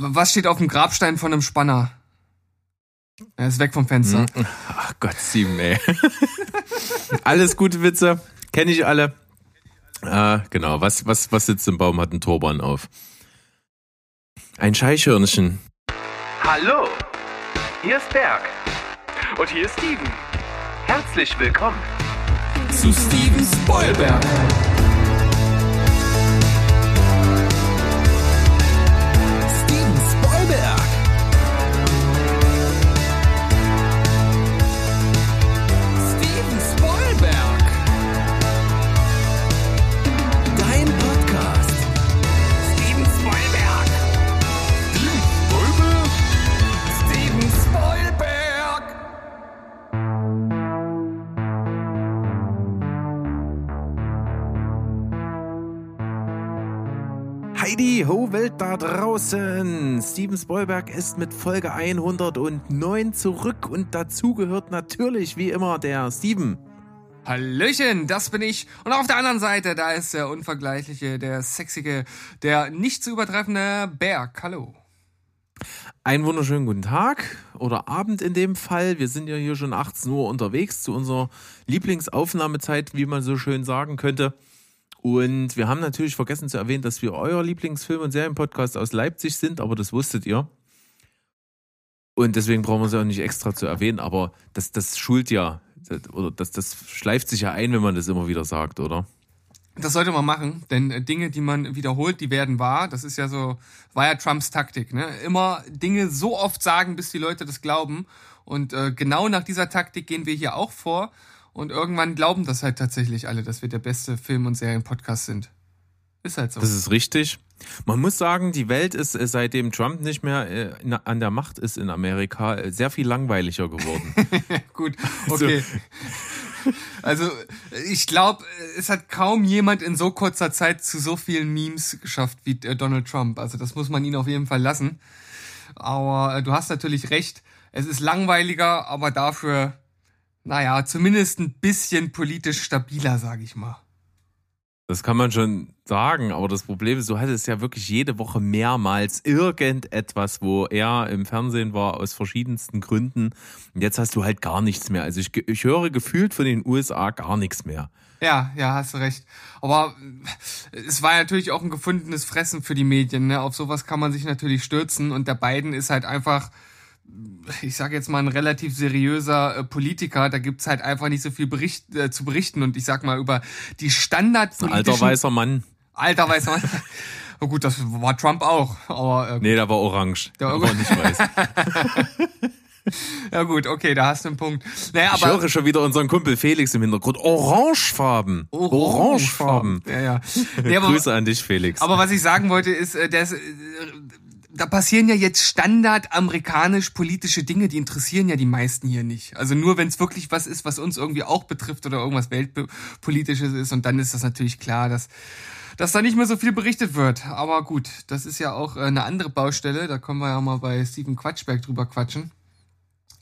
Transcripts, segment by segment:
Was steht auf dem Grabstein von einem Spanner? Er ist weg vom Fenster. Hm. Ach Gott, Steven, ey. Alles gute Witze, kenne ich alle. Äh, genau, was, was, was sitzt im Baum, hat einen Turban auf. Ein Scheichhörnchen. Hallo, hier ist Berg. Und hier ist Steven. Herzlich willkommen Zu Steven Spoilberg. Ho Welt da draußen! Steven Spoilberg ist mit Folge 109 zurück und dazu gehört natürlich wie immer der Steven. Hallöchen, das bin ich. Und auf der anderen Seite, da ist der unvergleichliche, der sexige, der nicht zu übertreffende Berg. Hallo. Einen wunderschönen guten Tag oder Abend in dem Fall. Wir sind ja hier schon 18 Uhr unterwegs zu unserer Lieblingsaufnahmezeit, wie man so schön sagen könnte. Und wir haben natürlich vergessen zu erwähnen, dass wir euer Lieblingsfilm- und Serienpodcast aus Leipzig sind, aber das wusstet ihr. Und deswegen brauchen wir es auch nicht extra zu erwähnen, aber das, das schult ja, oder das, das schleift sich ja ein, wenn man das immer wieder sagt, oder? Das sollte man machen, denn äh, Dinge, die man wiederholt, die werden wahr. Das ist ja so, war ja Trumps Taktik, ne? Immer Dinge so oft sagen, bis die Leute das glauben. Und äh, genau nach dieser Taktik gehen wir hier auch vor. Und irgendwann glauben das halt tatsächlich alle, dass wir der beste Film- und Serienpodcast sind. Ist halt so. Das ist richtig. Man muss sagen, die Welt ist äh, seitdem Trump nicht mehr äh, an der Macht ist in Amerika äh, sehr viel langweiliger geworden. Gut, okay. Also, ich glaube, es hat kaum jemand in so kurzer Zeit zu so vielen Memes geschafft wie Donald Trump. Also, das muss man ihn auf jeden Fall lassen. Aber du hast natürlich recht. Es ist langweiliger, aber dafür, naja, zumindest ein bisschen politisch stabiler, sag ich mal. Das kann man schon sagen, aber das Problem ist, du hattest ja wirklich jede Woche mehrmals irgendetwas, wo er im Fernsehen war, aus verschiedensten Gründen. Und jetzt hast du halt gar nichts mehr. Also ich, ich höre gefühlt von den USA gar nichts mehr. Ja, ja, hast du recht. Aber äh, es war natürlich auch ein gefundenes Fressen für die Medien. Ne? Auf sowas kann man sich natürlich stürzen. Und der Biden ist halt einfach, ich sage jetzt mal, ein relativ seriöser äh, Politiker. Da gibt's halt einfach nicht so viel Bericht, äh, zu berichten. Und ich sag mal, über die standardpolitischen... alter weißer Mann. Alter weißer Mann. Oh gut, das war Trump auch. Aber äh, Nee, der war orange. Der war nicht weiß. ja gut, okay, da hast du einen Punkt. Naja, Ich höre schon wieder unseren Kumpel Felix im Hintergrund. Orangefarben. Orangefarben. Ja, ja. Nee, aber- Grüße an dich, Felix. Aber was ich sagen wollte, ist, äh, dass, äh, da passieren ja jetzt standard amerikanisch politische Dinge, die interessieren ja die meisten hier nicht. Also nur wenn es wirklich was ist, was uns irgendwie auch betrifft oder irgendwas weltpolitisches ist und dann ist das natürlich klar, dass dass da nicht mehr so viel berichtet wird. Aber gut, das ist ja auch äh, eine andere Baustelle. Da können wir ja mal bei Steven Quatschberg drüber quatschen.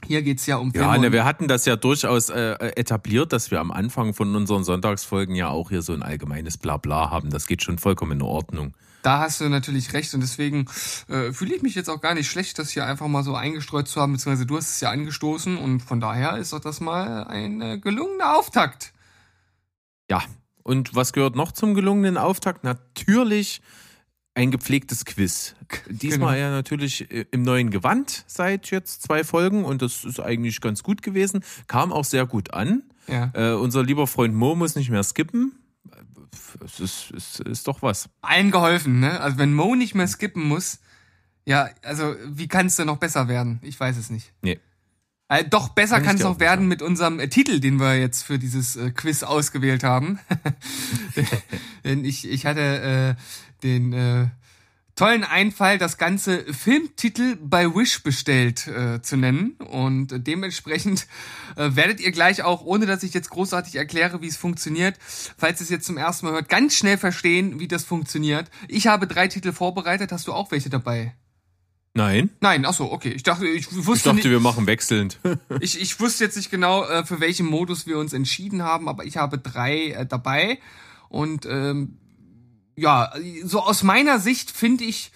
Hier geht's ja um Ja, Filme ne, wir hatten das ja durchaus äh, etabliert, dass wir am Anfang von unseren Sonntagsfolgen ja auch hier so ein allgemeines Blabla haben. Das geht schon vollkommen in Ordnung. Da hast du natürlich recht und deswegen äh, fühle ich mich jetzt auch gar nicht schlecht, das hier einfach mal so eingestreut zu haben, beziehungsweise du hast es ja angestoßen und von daher ist doch das mal ein äh, gelungener Auftakt. Ja, und was gehört noch zum gelungenen Auftakt? Natürlich ein gepflegtes Quiz. Diesmal Genau. ja natürlich äh, im neuen Gewand seit jetzt zwei Folgen und das ist eigentlich ganz gut gewesen. Kam auch sehr gut an. Ja. Äh, unser lieber Freund Mo muss nicht mehr skippen. Es ist, es ist doch was. Allen geholfen, ne? Also wenn Mo nicht mehr skippen muss, ja, also wie kann es denn noch besser werden? Ich weiß es nicht. Nee. Äh, doch besser Kann es noch auch werden sagen. mit unserem äh, Titel, den wir jetzt für dieses äh, Quiz ausgewählt haben. Denn ich, ich hatte äh, den äh, tollen Einfall, das ganze Filmtitel bei Wish bestellt äh, zu nennen. Und dementsprechend äh, werdet ihr gleich auch, ohne dass ich jetzt großartig erkläre, wie es funktioniert, falls ihr es jetzt zum ersten Mal hört, ganz schnell verstehen, wie das funktioniert. Ich habe drei Titel vorbereitet. Hast du auch welche dabei? Nein? Nein, ach so, okay. Ich dachte, ich Ich wusste dachte, nicht, wir machen wechselnd. ich, ich wusste jetzt nicht genau, äh, für welchen Modus wir uns entschieden haben, aber ich habe drei äh, dabei. Und ähm, ja, so aus meiner Sicht finde ich,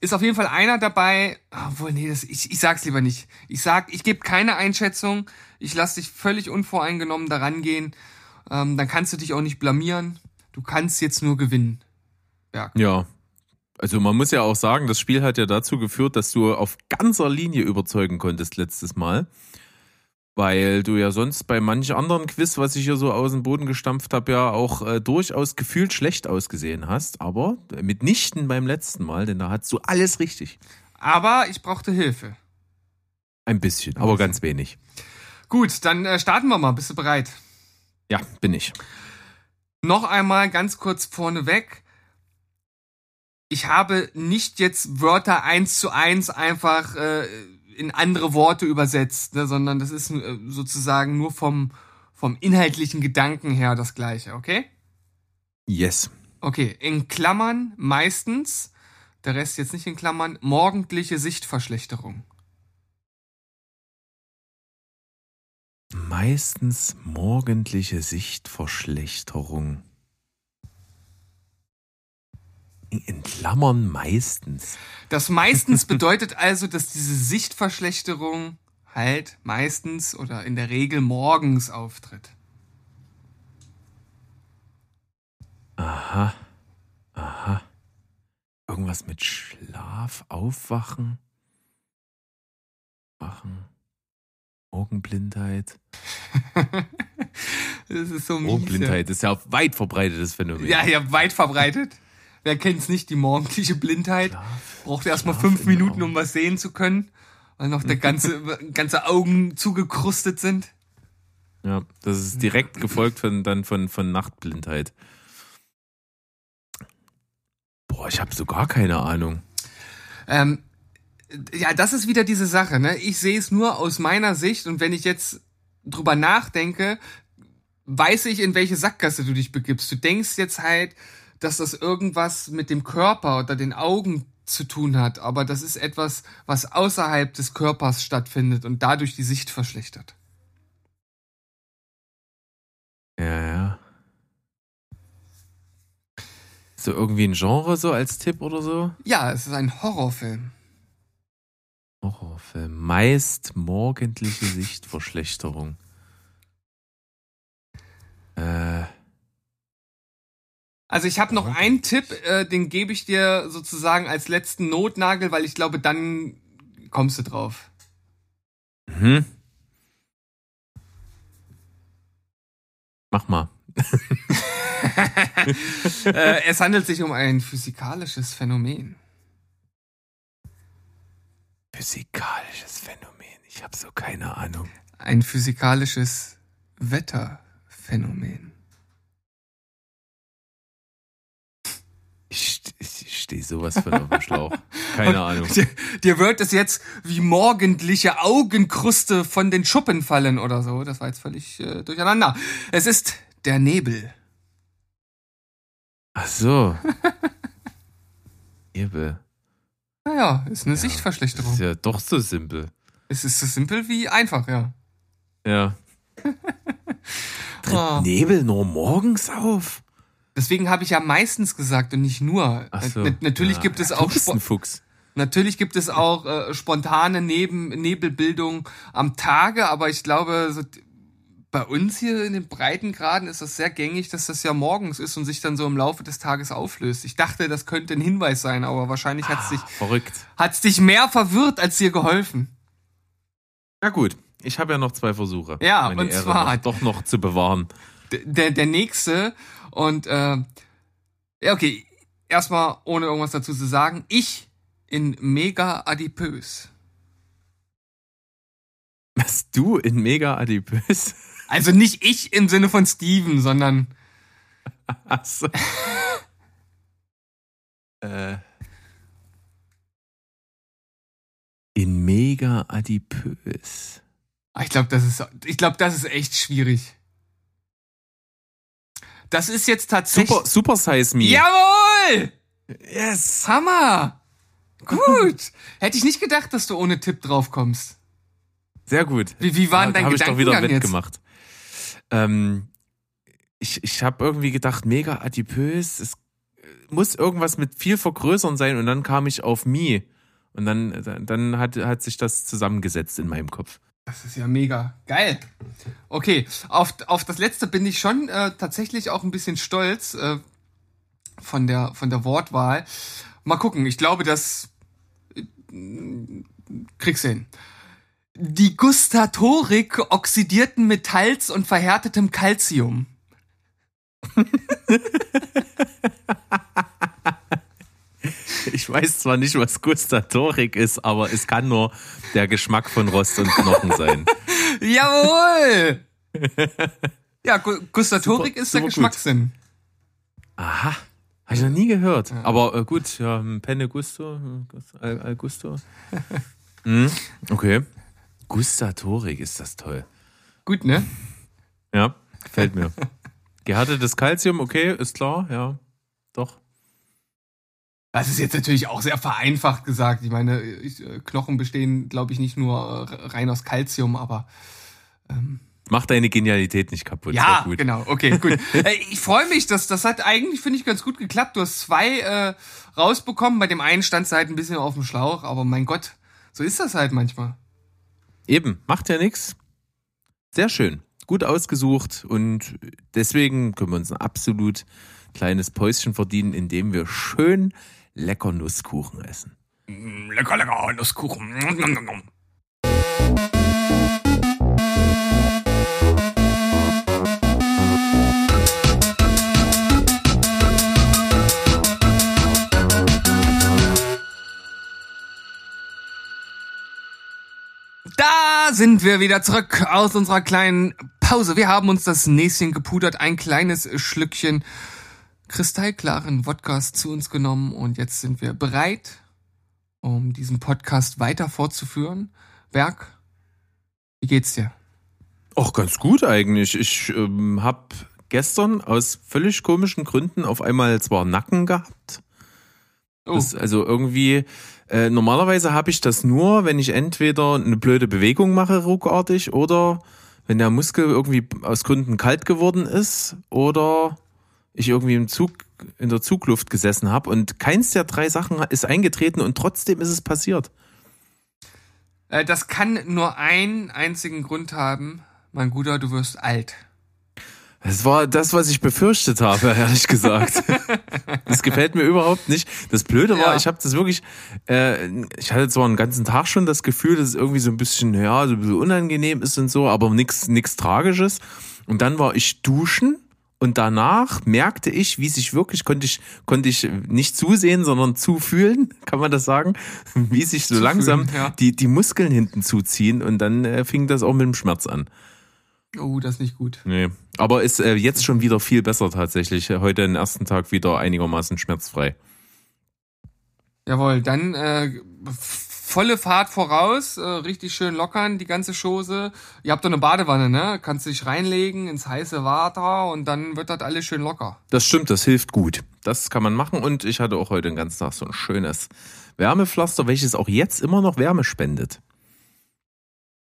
ist auf jeden Fall einer dabei. Obwohl, nee, das, ich, ich sag's lieber nicht. Ich sag, ich gebe keine Einschätzung. Ich lass dich völlig unvoreingenommen daran gehen. Ähm, dann kannst du dich auch nicht blamieren. Du kannst jetzt nur gewinnen. Ja. Ja. Also man muss ja auch sagen, das Spiel hat ja dazu geführt, dass du auf ganzer Linie überzeugen konntest letztes Mal. Weil du ja sonst bei manch anderen Quiz, was ich hier so aus dem Boden gestampft habe, ja auch äh, durchaus gefühlt schlecht ausgesehen hast. Aber mitnichten beim letzten Mal, denn da hattest du alles richtig. Aber ich brauchte Hilfe. Ein bisschen, aber ganz wenig. Gut, dann äh, starten wir mal. Bist du bereit? Ja, bin ich. Noch einmal ganz kurz vorneweg. Ich habe nicht jetzt Wörter eins zu eins einfach äh, in andere Worte übersetzt, ne, sondern das ist äh, sozusagen nur vom, vom inhaltlichen Gedanken her das gleiche, okay? Yes. Okay, in Klammern meistens, der Rest jetzt nicht in Klammern, morgendliche Sichtverschlechterung. Meistens morgendliche Sichtverschlechterung. In- Klammern meistens. Das meistens bedeutet also, dass diese Sichtverschlechterung halt meistens oder in der Regel morgens auftritt. Aha. Aha. Irgendwas mit Schlaf, Aufwachen. Wachen. Augenblindheit. Das ist so mies. Augenblindheit ist ja ein weit verbreitetes Phänomen. Ja, ja, weit verbreitet. Wer kennt's nicht, die morgendliche Blindheit? Schlaf, Braucht erstmal fünf den Minuten, um was sehen zu können, weil noch der ganze, ganze Augen zugekrustet sind. Ja, das ist direkt gefolgt von, dann von, von Nachtblindheit. Boah, ich habe so gar keine Ahnung. Ähm, ja, das ist wieder diese Sache, ne? Ich sehe es nur aus meiner Sicht und wenn ich jetzt drüber nachdenke, weiß ich, in welche Sackgasse du dich begibst. Du denkst jetzt halt, dass das irgendwas mit dem Körper oder den Augen zu tun hat, aber das ist etwas, was außerhalb des Körpers stattfindet und dadurch die Sicht verschlechtert. Ja, ja. So irgendwie ein Genre so als Tipp oder so? Ja, es ist ein Horrorfilm. Horrorfilm. Meist morgendliche Sichtverschlechterung. Äh, Also ich habe noch einen Tipp, äh, den gebe ich dir sozusagen als letzten Notnagel, weil ich glaube, dann kommst du drauf. hm. Mach mal. äh, es handelt sich um ein physikalisches Phänomen. Physikalisches Phänomen. Ich habe so keine Ahnung. Ein physikalisches Wetterphänomen. Ich, ich stehe sowas von auf dem Schlauch. Keine Ahnung. Dir, dir wird es jetzt wie morgendliche Augenkruste von den Schuppen fallen oder so. Das war jetzt völlig äh, durcheinander. Es ist der Nebel. Ach so. Nebel. Naja, ist eine Das Sichtverschlechterung. ist ja doch so simpel. Es ist so simpel wie einfach, ja. Ja. Tritt Ah. Nebel nur morgens auf? Deswegen habe ich ja meistens gesagt und nicht nur. Ach so. Na- natürlich ja. gibt es auch Fuchs. natürlich gibt es auch äh, spontane Neben Nebelbildung am Tage, aber ich glaube, so, bei uns hier in den Breitengraden ist das sehr gängig, dass das ja morgens ist und sich dann so im Laufe des Tages auflöst. Ich dachte, das könnte ein Hinweis sein, aber wahrscheinlich hat es dich, Verrückt. hat's dich mehr verwirrt als dir geholfen. Na gut, ich habe ja noch zwei Versuche. Ja, meine und Ehre zwar- noch, doch noch zu bewahren. Der, der nächste und äh, ja, okay, erstmal ohne irgendwas dazu zu sagen, ich in mega adipös. Was du in mega adipös? Also nicht ich im Sinne von Steven, sondern Achso. äh. In mega adipös. Ah, ich glaube, das ist ich glaube, das ist echt schwierig. Das ist jetzt tatsächlich Super, super Size Me. Jawohl! Yes. Hammer! Gut. Hätte ich nicht gedacht, dass du ohne Tipp drauf kommst. Sehr gut. Wie, wie war denn dein Habe ich doch wieder wettgemacht. Ähm, ich ich habe irgendwie gedacht, mega adipös. Es muss irgendwas mit viel vergrößern sein und dann kam ich auf Mi. Und dann, dann- dann hat, hat sich das zusammengesetzt in meinem Kopf. Das ist ja mega. Geil. Okay, auf, auf das letzte bin ich schon äh, tatsächlich auch ein bisschen stolz äh, von, der, von der Wortwahl. Mal gucken, ich glaube, das äh, kriegst du hin. Die Gustatorik oxidierten Metalls und verhärtetem Calcium. Ich weiß zwar nicht, was Gustatorik ist, aber es kann nur der Geschmack von Rost und Knochen sein. Jawohl! ja, Gu Gustatorik Super, ist der gut. Geschmackssinn. Aha. Habe ich noch nie gehört. Aber äh, gut, ja, hm, Penne Gusto, hm, Al, Al Gusto. hm, okay. Gustatorik ist das toll. Gut, ne? Ja, gefällt mir. Gehärtetes Calcium, okay, ist klar, ja. Doch. Das ist jetzt natürlich auch sehr vereinfacht gesagt. Ich meine, äh, Knochen bestehen, glaube ich, nicht nur äh, rein aus Kalzium, aber Mach deine Genialität nicht kaputt. ja, genau. Okay, gut. äh, ich freue mich, dass das hat eigentlich finde ich ganz gut geklappt. Du hast zwei äh, rausbekommen. Bei dem einen standst du halt ein bisschen auf dem Schlauch, aber mein Gott, so ist das halt manchmal. Eben, macht ja nichts. Sehr schön. Gut ausgesucht und deswegen können wir uns ein absolut kleines Päuschen verdienen, indem wir schön lecker Nusskuchen essen. Lecker, lecker, Nusskuchen. Da sind wir wieder zurück aus unserer kleinen Pause. Wir haben uns das Näschen gepudert, ein kleines Schlückchen kristallklaren Wodkas zu uns genommen und jetzt sind wir bereit, um diesen Podcast weiter fortzuführen. Berg, wie geht's dir? Auch ganz gut eigentlich. Ich ähm, habe gestern aus völlig komischen Gründen auf einmal zwar Nacken gehabt. Oh, also irgendwie, äh, normalerweise habe ich das nur, wenn ich entweder eine blöde Bewegung mache, ruckartig, oder wenn der Muskel irgendwie aus Gründen kalt geworden ist, oder ich irgendwie im Zug, in der Zugluft gesessen habe und keins der drei Sachen ist eingetreten und trotzdem ist es passiert. äh, das kann nur einen einzigen Grund haben. Mein Guter, du wirst alt. Es war das, was ich befürchtet habe, ehrlich gesagt. Das gefällt mir überhaupt nicht. Das Blöde war, Ja. ich habe das wirklich, äh, ich hatte zwar einen ganzen Tag schon das Gefühl, dass es irgendwie so ein bisschen, ja, so ein bisschen unangenehm ist und so, aber nichts nichts Tragisches. Und dann war ich duschen und danach merkte ich, wie sich wirklich, konnte ich, konnte ich nicht zusehen, sondern zufühlen, kann man das sagen, wie sich so Zufühlen, langsam ja. die, die Muskeln hinten zuziehen und dann äh, fing das auch mit dem Schmerz an. Oh, das ist nicht gut. Nee. Aber ist äh, jetzt schon wieder viel besser tatsächlich. Heute den ersten Tag wieder einigermaßen schmerzfrei. Jawohl, dann äh, volle Fahrt voraus, äh, richtig schön lockern, die ganze Chose. Ihr habt doch eine Badewanne, ne? Kannst dich reinlegen ins heiße Wasser und dann wird das alles schön locker. Das stimmt, das hilft gut. Das kann man machen und ich hatte auch heute den ganzen Tag so ein schönes Wärmepflaster, welches auch jetzt immer noch Wärme spendet.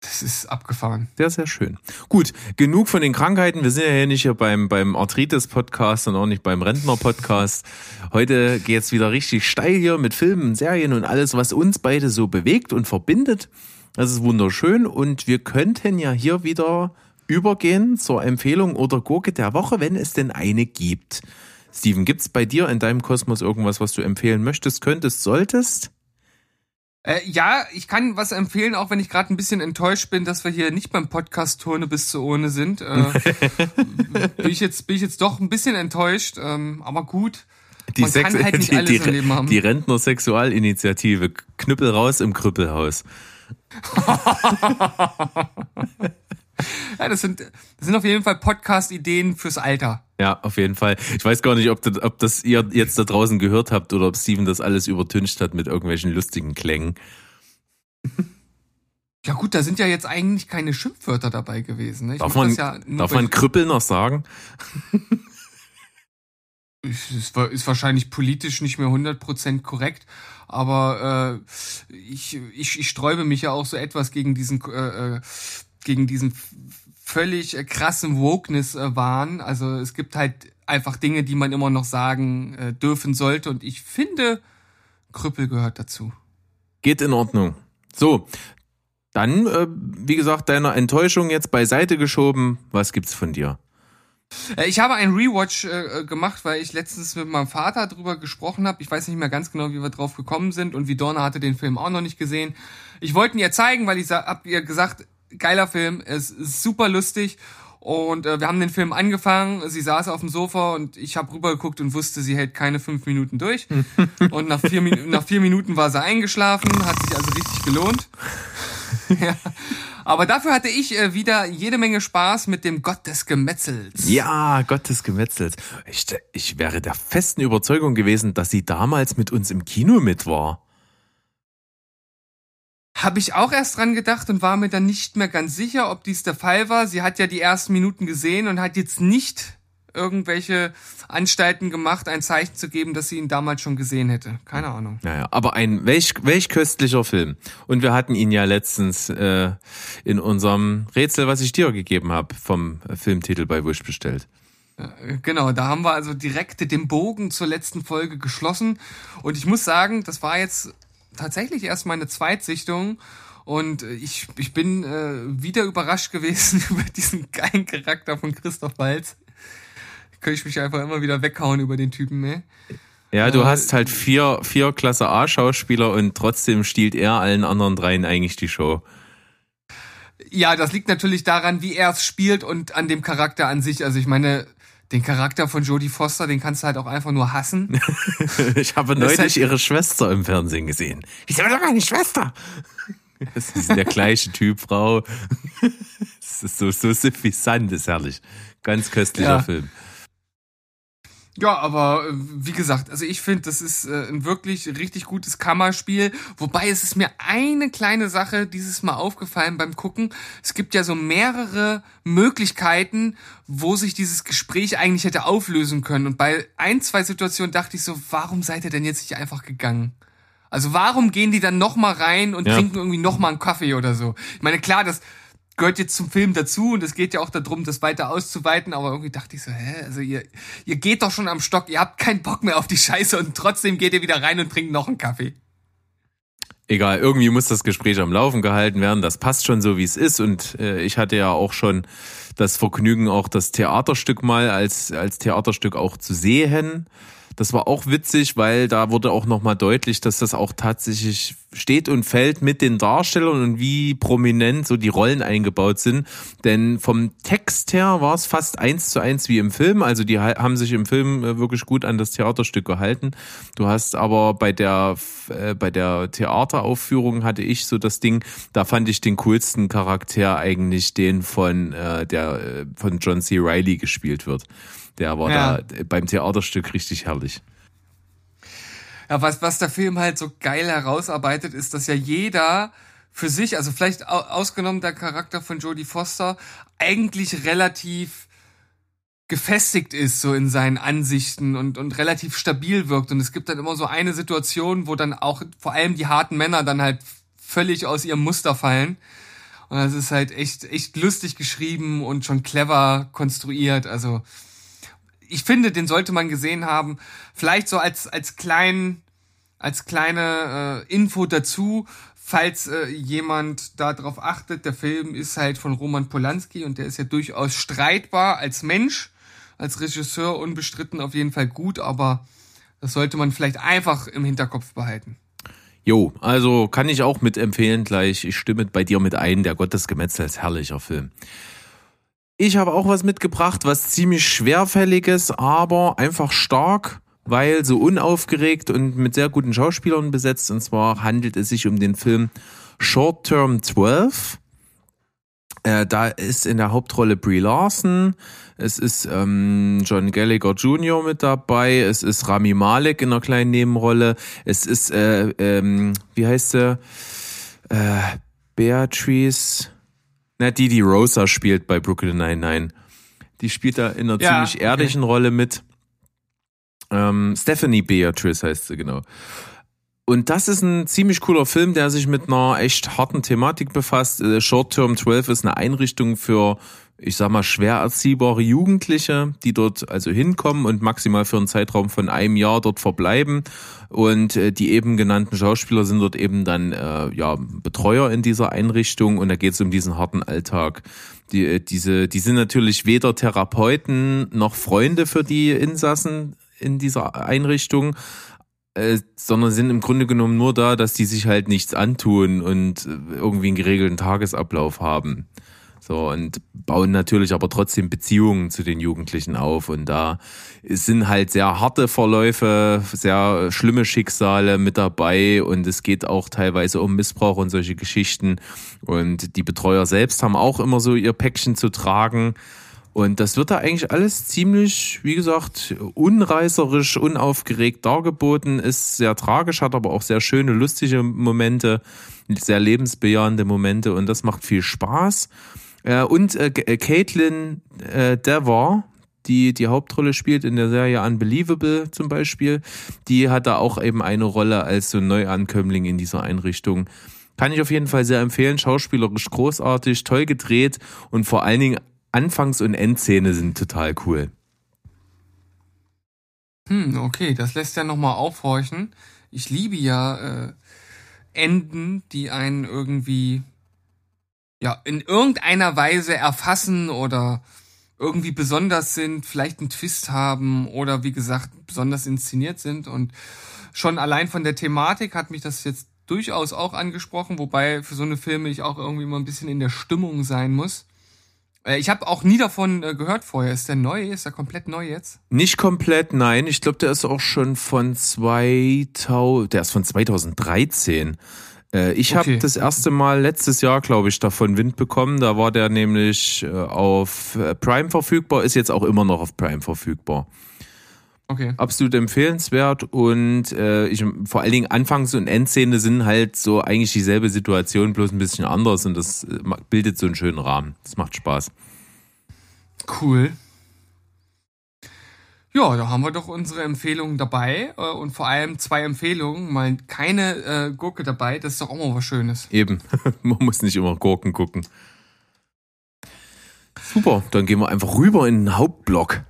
Das ist abgefahren. Sehr, sehr schön. Gut, genug von den Krankheiten. Wir sind ja hier nicht hier beim, beim Arthritis-Podcast und auch nicht beim Rentner-Podcast. Heute geht's wieder richtig steil hier mit Filmen, Serien und alles, was uns beide so bewegt und verbindet. Das ist wunderschön und wir könnten ja hier wieder übergehen zur Empfehlung oder Gurke der Woche, wenn es denn eine gibt. Steven, gibt's bei dir in deinem Kosmos irgendwas, was du empfehlen möchtest, könntest, solltest? Äh, ja, ich kann was empfehlen, auch wenn ich gerade ein bisschen enttäuscht bin, dass wir hier nicht beim Podcast Turne bis zu ohne sind. Äh, bin ich jetzt bin ich jetzt doch ein bisschen enttäuscht, ähm, aber gut. Man kann halt nicht alles im Leben haben. die Rentner-Sexualinitiative. Knüppel raus im Krüppelhaus. Ja, das sind das sind auf jeden Fall Podcast-Ideen fürs Alter. Ja, auf jeden Fall. Ich weiß gar nicht, ob das, ob das ihr jetzt da draußen gehört habt oder ob Steven das alles übertüncht hat mit irgendwelchen lustigen Klängen. Ja gut, da sind ja jetzt eigentlich keine Schimpfwörter dabei gewesen. Ne? Ich Darf man, ja darf man Krüppel noch sagen? ist, ist, wa- ist wahrscheinlich politisch nicht mehr 100% korrekt, aber äh, ich, ich, ich sträube mich ja auch so etwas gegen diesen äh, äh, gegen diesen völlig äh, krassen Wokeness-Wahn. Also es gibt halt einfach Dinge, die man immer noch sagen äh, dürfen sollte. Und ich finde, Krüppel gehört dazu. Geht in Ordnung. So, dann, äh, wie gesagt, deiner Enttäuschung jetzt beiseite geschoben. Was gibt's von dir? Äh, Ich habe einen Rewatch äh, gemacht, weil ich letztens mit meinem Vater drüber gesprochen habe. Ich weiß nicht mehr ganz genau, wie wir drauf gekommen sind und wie Donna hatte den Film auch noch nicht gesehen. Ich wollte ihn ihr zeigen, weil ich hab ihr gesagt, geiler Film, es ist super lustig und äh, wir haben den Film angefangen. Sie saß auf dem Sofa und ich habe rübergeguckt und wusste, sie hält keine fünf Minuten durch. und nach vier, nach vier Minuten war sie eingeschlafen, hat sich also richtig gelohnt. ja. Aber dafür hatte ich äh, wieder jede Menge Spaß mit dem Gott des Gemetzels. Ja, Gottes Gemetzels. Ich, ich wäre der festen Überzeugung gewesen, dass sie damals mit uns im Kino mit war. Habe ich auch erst dran gedacht und war mir dann nicht mehr ganz sicher, ob dies der Fall war. Sie hat ja die ersten Minuten gesehen und hat jetzt nicht irgendwelche Anstalten gemacht, ein Zeichen zu geben, dass sie ihn damals schon gesehen hätte. Keine Ahnung. Naja, aber ein welch, welch köstlicher Film. Und wir hatten ihn ja letztens äh, in unserem Rätsel, was ich dir gegeben habe, vom Filmtitel bei Wish bestellt. Äh, Genau, da haben wir also direkt den Bogen zur letzten Folge geschlossen. Und ich muss sagen, das war jetzt tatsächlich erst meine Zweitsichtung. Und äh, ich, ich bin äh, wieder überrascht gewesen über diesen geilen Charakter von Christoph Walz. Könnte ich mich einfach immer wieder weghauen über den Typen, ne? Ja, du Äh, hast halt vier, vier Klasse A Schauspieler und trotzdem stiehlt er allen anderen dreien eigentlich die Show. Ja, das liegt natürlich daran, wie er es spielt und an dem Charakter an sich. Also ich meine, den Charakter von Jodie Foster, den kannst du halt auch einfach nur hassen. Ich habe neulich heißt- ihre Schwester im Fernsehen gesehen. Ich sage doch meine Schwester. Das ist der gleiche Typ, Frau. Das ist so, so suffisant, ist herrlich. Ganz köstlicher Ja. Film. Ja, aber äh, wie gesagt, also ich finde, das ist äh, ein wirklich richtig gutes Kammerspiel. Wobei es ist mir eine kleine Sache dieses Mal aufgefallen beim Gucken. Es gibt ja so mehrere Möglichkeiten, wo sich dieses Gespräch eigentlich hätte auflösen können. Und bei ein, zwei Situationen dachte ich so, warum seid ihr denn jetzt nicht einfach gegangen? Also warum gehen die dann noch mal rein und Ja. trinken irgendwie noch mal einen Kaffee oder so? Ich meine, klar, das gehört jetzt zum Film dazu und es geht ja auch darum, das weiter auszuweiten, aber irgendwie dachte ich so, hä, also ihr, ihr geht doch schon am Stock, ihr habt keinen Bock mehr auf die Scheiße und trotzdem geht ihr wieder rein und trinkt noch einen Kaffee. Egal, irgendwie muss das Gespräch am Laufen gehalten werden. Das passt schon so, wie es ist. Und äh, ich hatte ja auch schon das Vergnügen, auch das Theaterstück mal als, als Theaterstück auch zu sehen. Das war auch witzig, weil da wurde auch nochmal deutlich, dass das auch tatsächlich steht und fällt mit den Darstellern und wie prominent so die Rollen eingebaut sind. Denn vom Text her war es fast eins zu eins wie im Film. Also die ha- haben sich im Film äh, wirklich gut an das Theaterstück gehalten. Du hast aber bei der, äh, bei der Theateraufführung hatte ich so das Ding, da fand ich den coolsten Charakter eigentlich den von, äh, der äh, von John C. Reilly gespielt wird. Der war Ja. da beim Theaterstück richtig herrlich. Ja, was, was der Film halt so geil herausarbeitet, ist, dass ja jeder für sich, also vielleicht au ausgenommen der Charakter von Jodie Foster, eigentlich relativ gefestigt ist so in seinen Ansichten und, und relativ stabil wirkt. Und es gibt dann immer so eine Situation, wo dann auch vor allem die harten Männer dann halt völlig aus ihrem Muster fallen. Und das ist halt echt, echt lustig geschrieben und schon clever konstruiert. Also ich finde, den sollte man gesehen haben. Vielleicht so als, als kleinen, als kleine äh, Info dazu, falls äh, jemand darauf achtet, der Film ist halt von Roman Polanski und der ist ja durchaus streitbar als Mensch, als Regisseur unbestritten auf jeden Fall gut, aber das sollte man vielleicht einfach im Hinterkopf behalten. Jo, also kann ich auch mitempfehlen gleich. Ich stimme bei dir mit ein. Der Gott des Gemetzels, herrlicher Film. Ich habe auch was mitgebracht, was ziemlich schwerfälliges, aber einfach stark, weil so unaufgeregt und mit sehr guten Schauspielern besetzt. Und zwar handelt es sich um den Film Short Term 12. Äh, da ist in der Hauptrolle Brie Larson, es ist ähm, John Gallagher Jr. mit dabei, es ist Rami Malek in einer kleinen Nebenrolle, es ist, äh, ähm, wie heißt sie? Äh, Beatrice, na, die, die Rosa spielt bei Brooklyn Nine-Nine. Die spielt da in einer Ja, ziemlich ehrlichen Rolle mit. Ähm, Stephanie Beatrice heißt sie, genau. Und das ist ein ziemlich cooler Film, der sich mit einer echt harten Thematik befasst. Äh, Short Term 12 ist eine Einrichtung für ich sag mal, schwer erziehbare Jugendliche, die dort also hinkommen und maximal für einen Zeitraum von einem Jahr dort verbleiben. Und äh, die eben genannten Schauspieler sind dort eben dann äh, ja Betreuer in dieser Einrichtung und da geht es um diesen harten Alltag. Die, äh, diese, die sind natürlich weder Therapeuten noch Freunde für die Insassen in dieser Einrichtung, äh, sondern sind im Grunde genommen nur da, dass die sich halt nichts antun und äh, irgendwie einen geregelten Tagesablauf haben. So, und bauen natürlich aber trotzdem Beziehungen zu den Jugendlichen auf. Und da sind halt sehr harte Verläufe, sehr schlimme Schicksale mit dabei. Und es geht auch teilweise um Missbrauch und solche Geschichten. Und die Betreuer selbst haben auch immer so ihr Päckchen zu tragen. Und das wird da eigentlich alles ziemlich, wie gesagt, unreißerisch, unaufgeregt dargeboten, ist sehr tragisch, hat aber auch sehr schöne, lustige Momente, sehr lebensbejahende Momente und das macht viel Spaß. Äh, und äh, äh, Caitlin äh, Dever, die die Hauptrolle spielt in der Serie Unbelievable zum Beispiel, die hat da auch eben eine Rolle als so Neuankömmling in dieser Einrichtung. Kann ich auf jeden Fall sehr empfehlen. Schauspielerisch großartig, toll gedreht und vor allen Dingen Anfangs- und Endszene sind total cool. Hm, okay, das lässt ja nochmal aufhorchen. Ich liebe ja äh, Enden, die einen irgendwie ja in irgendeiner Weise erfassen oder irgendwie besonders sind, vielleicht einen Twist haben oder wie gesagt besonders inszeniert sind und schon allein von der Thematik hat mich das jetzt durchaus auch angesprochen, wobei für so eine Filme ich auch irgendwie immer ein bisschen in der Stimmung sein muss. Äh, Ich habe auch nie davon äh, gehört vorher. Ist der neu? Ist der komplett neu jetzt? Nicht komplett, nein. Ich glaube, der ist auch schon von 2000, der ist von 2013. Äh, Ich habe Okay. das erste Mal letztes Jahr, glaube ich, davon Wind bekommen. Da war der nämlich äh, auf äh, Prime verfügbar, ist jetzt auch immer noch auf Prime verfügbar. Okay. Absolut empfehlenswert und äh, ich, vor allen Dingen Anfangs- und Endszene sind halt so eigentlich dieselbe Situation, bloß ein bisschen anders und das bildet so einen schönen Rahmen. Das macht Spaß. Cool. Ja, da haben wir doch unsere Empfehlungen dabei äh, und vor allem zwei Empfehlungen, mal keine äh, Gurke dabei, das ist doch auch mal was Schönes. Eben, man muss nicht immer Gurken gucken. Super, dann gehen wir einfach rüber in den Hauptblock.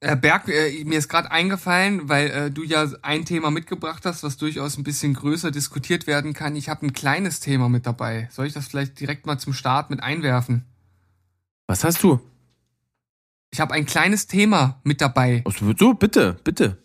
Herr Berg, äh, mir ist gerade eingefallen, weil äh, du ja ein Thema mitgebracht hast, was durchaus ein bisschen größer diskutiert werden kann. Ich habe ein kleines Thema mit dabei. Soll ich das vielleicht direkt mal zum Start mit einwerfen? Was hast du? Ich habe ein kleines Thema mit dabei. So, bitte, bitte.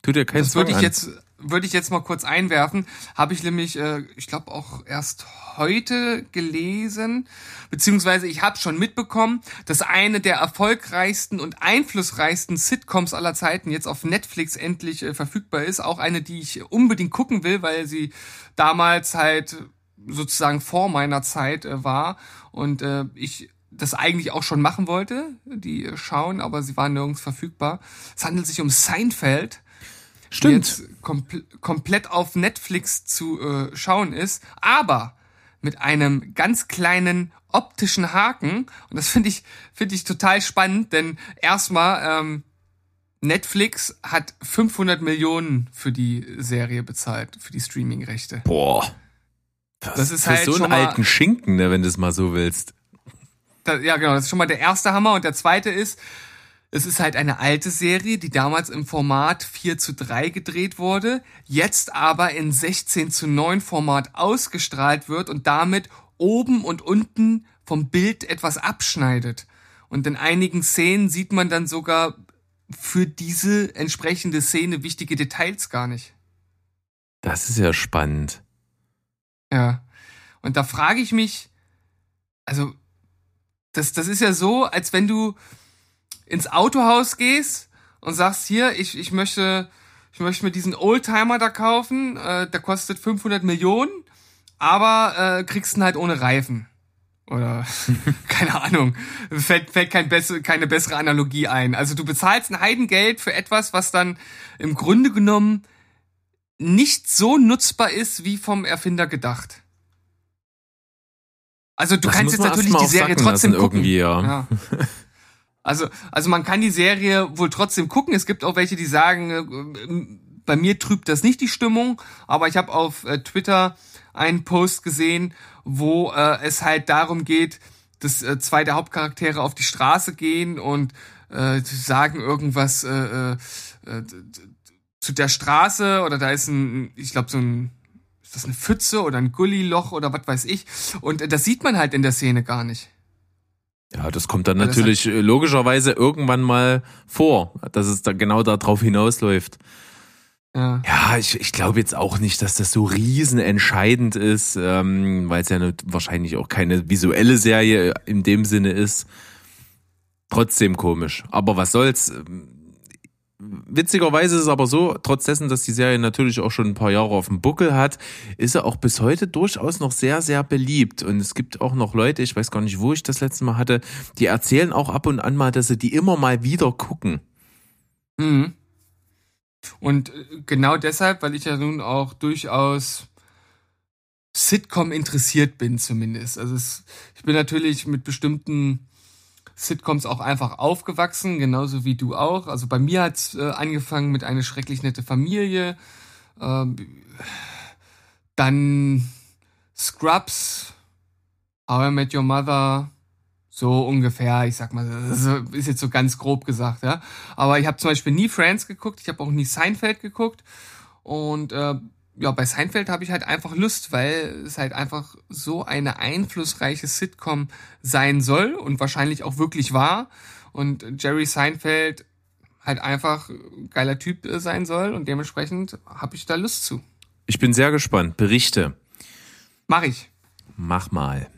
Tu dir keinen Das würde ich jetzt würde ich jetzt mal kurz einwerfen. Habe ich nämlich, äh, ich glaube auch erst heute gelesen, beziehungsweise ich habe schon mitbekommen, dass eine der erfolgreichsten und einflussreichsten Sitcoms aller Zeiten jetzt auf Netflix endlich äh, verfügbar ist. Auch eine, die ich unbedingt gucken will, weil sie damals halt sozusagen vor meiner Zeit äh, war und äh, ich das eigentlich auch schon machen wollte, die äh, schauen, aber sie waren nirgends verfügbar. Es handelt sich um Seinfeld die Stimmt. jetzt kompl komplett auf Netflix zu äh, schauen ist, aber mit einem ganz kleinen optischen Haken. Und das finde ich, finde ich total spannend, denn erstmal, ähm, Netflix hat 500 Millionen für die Serie bezahlt, für die Streaming-Rechte. Boah. Das ist für halt so einen alten Schinken, ne, wenn du es mal so willst. Da, ja, genau, das ist schon mal der erste Hammer. Und der zweite ist, es ist halt eine alte Serie, die damals im Format 4 zu 3 gedreht wurde, jetzt aber in 16 zu 9 Format ausgestrahlt wird und damit oben und unten vom Bild etwas abschneidet. Und in einigen Szenen sieht man dann sogar für diese entsprechende Szene wichtige Details gar nicht. Das ist ja spannend. Ja. Und da frage ich mich, also, das, das ist ja so, als wenn du ins Autohaus gehst und sagst, hier, ich, ich möchte, ich möchte mir diesen Oldtimer da kaufen, äh, der kostet 500 Millionen, aber äh, kriegst ihn halt ohne Reifen. Oder, keine Ahnung, fällt, fällt kein besse, keine bessere Analogie ein. Also du bezahlst ein Heidengeld für etwas, was dann im Grunde genommen nicht so nutzbar ist, wie vom Erfinder gedacht. Also du Das kannst jetzt natürlich die Serie trotzdem gucken. irgendwie, ja. ja. Also, also man kann die Serie wohl trotzdem gucken. Es gibt auch welche, die sagen, äh, bei mir trübt das nicht die Stimmung, aber ich habe auf äh, Twitter einen Post gesehen, wo äh, es halt darum geht, dass äh, zwei der Hauptcharaktere auf die Straße gehen und äh, sagen irgendwas äh, äh, äh, zu der Straße oder da ist ein, ich glaube, so ein, ist das eine Pfütze oder ein Gulliloch oder was weiß ich. Und äh, das sieht man halt in der Szene gar nicht. Ja, das kommt dann Weil natürlich äh, logischerweise irgendwann mal vor, dass es da genau darauf hinausläuft. Ja. Ja, ich, ich glaube jetzt auch nicht, dass das so riesenentscheidend ist, ähm, weil es ja wahrscheinlich auch keine visuelle Serie in dem Sinne ist. Trotzdem komisch. Aber was soll's? Witzigerweise ist es aber so, trotz dessen, dass die Serie natürlich auch schon ein paar Jahre auf dem Buckel hat, ist er auch bis heute durchaus noch sehr, sehr beliebt. Und es gibt auch noch Leute, ich weiß gar nicht, wo ich das letzte Mal hatte, die erzählen auch ab und an mal, dass sie die immer mal wieder gucken. Mhm. Und äh, genau deshalb, weil ich ja nun auch durchaus Sitcom interessiert bin zumindest. Also es, ich bin natürlich mit bestimmten Sitcoms auch einfach aufgewachsen, genauso wie du auch. Also bei mir hat's äh, angefangen mit eine schrecklich nette Familie, ähm, dann Scrubs, How I Met Your Mother, so ungefähr, ich sag mal, ist jetzt so ganz grob gesagt, ja. Aber ich habe zum Beispiel nie Friends geguckt, ich habe auch nie Seinfeld geguckt. Und äh, ja, bei Seinfeld habe ich halt einfach Lust, weil es halt einfach so eine einflussreiche Sitcom sein soll und wahrscheinlich auch wirklich war. Und Jerry Seinfeld halt einfach ein geiler Typ sein soll und dementsprechend habe ich da Lust zu. Ich bin sehr gespannt. Berichte. Mach ich. Mach mal.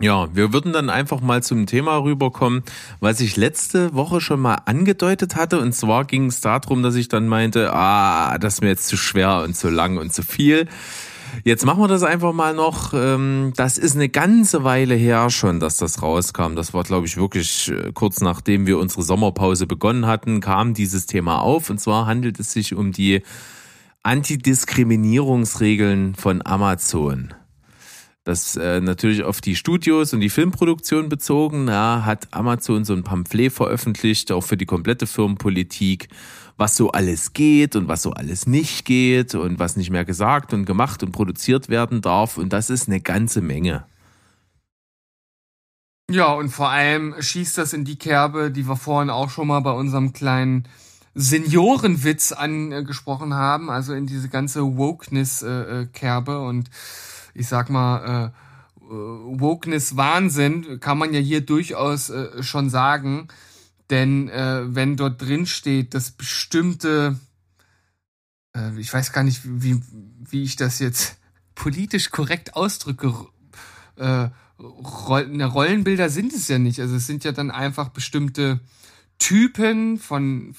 Ja, wir würden dann einfach mal zum Thema rüberkommen, was ich letzte Woche schon mal angedeutet hatte. Und zwar ging es darum, dass ich dann meinte, ah, das ist mir jetzt zu schwer und zu lang und zu viel. Jetzt machen wir das einfach mal noch. Ähm, Das ist eine ganze Weile her schon, dass das rauskam. Das war, glaube ich, wirklich äh, kurz nachdem wir unsere Sommerpause begonnen hatten, kam dieses Thema auf. Und zwar handelt es sich um die Antidiskriminierungsregeln von Amazon. Das äh, natürlich auf die Studios und die Filmproduktion bezogen. Da hat Amazon so ein Pamphlet veröffentlicht, auch für die komplette Firmenpolitik, was so alles geht und was so alles nicht geht und was nicht mehr gesagt und gemacht und produziert werden darf. Und das ist eine ganze Menge. Ja, und vor allem schießt das in die Kerbe, die wir vorhin auch schon mal bei unserem kleinen Seniorenwitz angesprochen haben, also in diese ganze Wokeness-Kerbe und ich sag mal, äh, äh, Wokeness-Wahnsinn kann man ja hier durchaus äh, schon sagen, denn äh, wenn dort drin steht, dass bestimmte, äh, ich weiß gar nicht, wie, wie ich das jetzt politisch korrekt ausdrücke, äh, Roll, Rollenbilder sind es ja nicht. Also es sind ja dann einfach bestimmte Typen von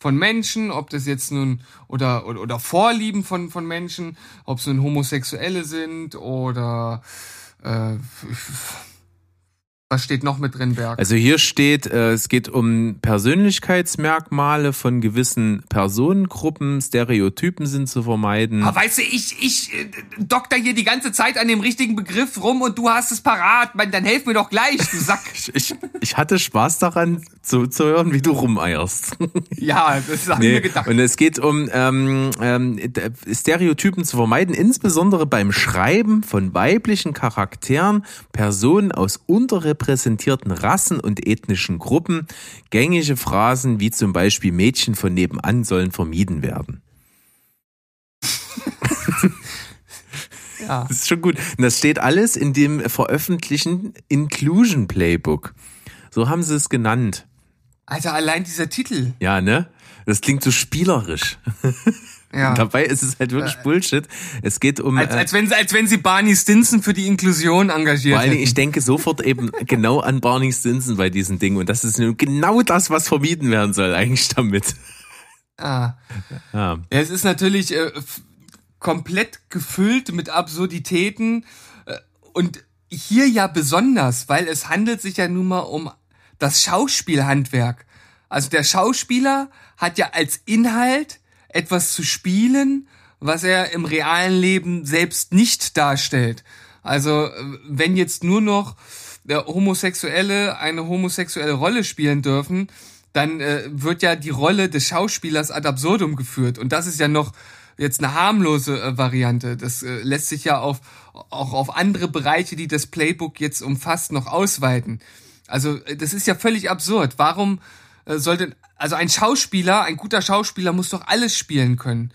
von Menschen, ob das jetzt nun oder oder, oder Vorlieben von von Menschen, ob es nun Homosexuelle sind oder äh, was steht noch mit drin, Berg? Also hier steht, äh, es geht um Persönlichkeitsmerkmale von gewissen Personengruppen, Stereotypen sind zu vermeiden. Ah, weißt du, ich, ich äh, dokter hier die ganze Zeit an dem richtigen Begriff rum und du hast es parat. Mann, dann helf mir doch gleich, du Sack. Ich, ich hatte Spaß daran zuzuhören, wie du rumeierst. ja, das habe ich Nee, mir gedacht. und es geht um ähm, d- Stereotypen zu vermeiden, insbesondere beim Schreiben von weiblichen Charakteren, Personen aus unterrepräsentierten Rassen und ethnischen Gruppen. Gängige Phrasen wie zum Beispiel Mädchen von nebenan sollen vermieden werden. Ja. Das ist schon gut. Und das steht alles in dem veröffentlichten Inclusion Playbook. So haben sie es genannt. Alter, allein dieser Titel. Ja, ne? Das klingt so spielerisch. Ja. Dabei ist es halt wirklich Bullshit. Es geht um. Als, äh, als, wenn, sie- als wenn sie Barney Stinson für die Inklusion engagiert vor Dingen, hätten. ich denke sofort eben genau an Barney Stinson bei diesen Dingen. Und das ist nun genau das, was vermieden werden soll, eigentlich damit. Ah. Ja. Ja, es ist natürlich äh, komplett gefüllt mit Absurditäten äh, und hier ja besonders, weil es handelt sich ja nun mal um das Schauspielhandwerk. Also der Schauspieler hat ja als Inhalt etwas zu spielen, was er im realen Leben selbst nicht darstellt. Also äh, wenn jetzt nur noch der Homosexuelle eine homosexuelle Rolle spielen dürfen, dann äh, wird ja die Rolle des Schauspielers ad absurdum geführt. Und das ist ja noch jetzt eine harmlose äh, Variante. Das äh, lässt sich ja auf, auch auf andere Bereiche, die das Playbook jetzt umfasst, noch ausweiten. Also äh, das ist ja völlig absurd. Warum äh, sollte, also ein Schauspieler, ein guter Schauspieler muss doch alles spielen können.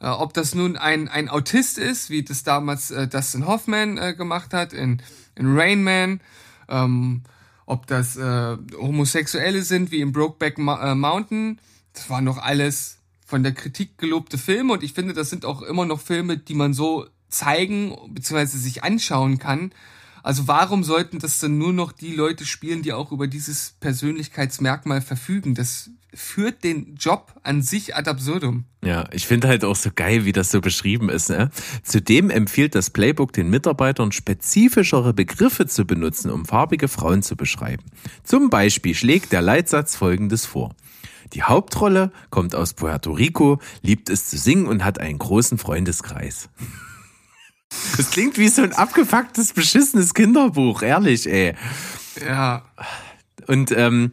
Äh, ob das nun ein, ein Autist ist, wie das damals äh, Dustin Hoffman äh, gemacht hat in, in Rain Man, ähm, ob das äh, Homosexuelle sind, wie in Brokeback Ma äh, Mountain, das waren doch alles von der Kritik gelobte Filme und ich finde, das sind auch immer noch Filme, die man so zeigen bzw. sich anschauen kann. Also warum sollten das dann nur noch die Leute spielen, die auch über dieses Persönlichkeitsmerkmal verfügen? Das führt den Job an sich ad absurdum. Ja, ich finde halt auch so geil, wie das so beschrieben ist. Ne? Zudem empfiehlt das Playbook den Mitarbeitern, spezifischere Begriffe zu benutzen, um farbige Frauen zu beschreiben. Zum Beispiel schlägt der Leitsatz Folgendes vor. Die Hauptrolle kommt aus Puerto Rico, liebt es zu singen und hat einen großen Freundeskreis. Das klingt wie so ein abgefucktes, beschissenes Kinderbuch, ehrlich, ey. Ja. Und ähm,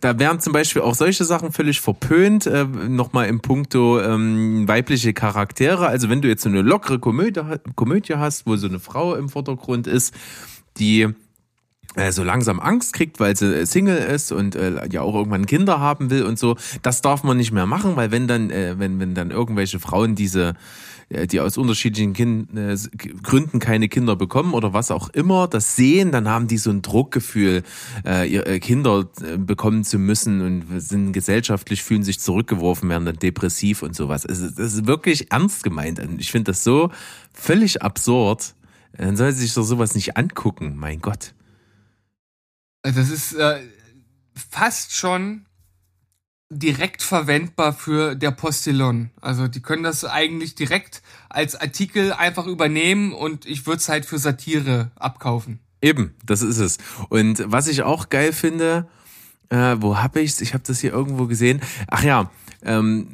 da wären zum Beispiel auch solche Sachen völlig verpönt, äh, nochmal im Punkto ähm, weibliche Charaktere. Also wenn du jetzt so eine lockere Komödie, Komödie hast, wo so eine Frau im Vordergrund ist, die äh, so langsam Angst kriegt, weil sie äh, Single ist und äh, ja auch irgendwann Kinder haben will und so, das darf man nicht mehr machen, weil wenn dann, äh, wenn, wenn dann irgendwelche Frauen diese die aus unterschiedlichen kind, äh, Gründen keine Kinder bekommen oder was auch immer, das sehen, dann haben die so ein Druckgefühl, äh, ihre Kinder äh, bekommen zu müssen und sind gesellschaftlich, fühlen sich zurückgeworfen, werden dann depressiv und sowas. Es ist, das ist wirklich ernst gemeint. Ich finde das so völlig absurd. Dann soll sich doch sowas nicht angucken, mein Gott. Das ist äh, fast schon direkt verwendbar für der Postillon. Also die können das eigentlich direkt als Artikel einfach übernehmen und ich würde es halt für Satire abkaufen. Eben, das ist es. Und was ich auch geil finde, äh, wo habe ich's? Ich habe das hier irgendwo gesehen. Ach ja, ähm,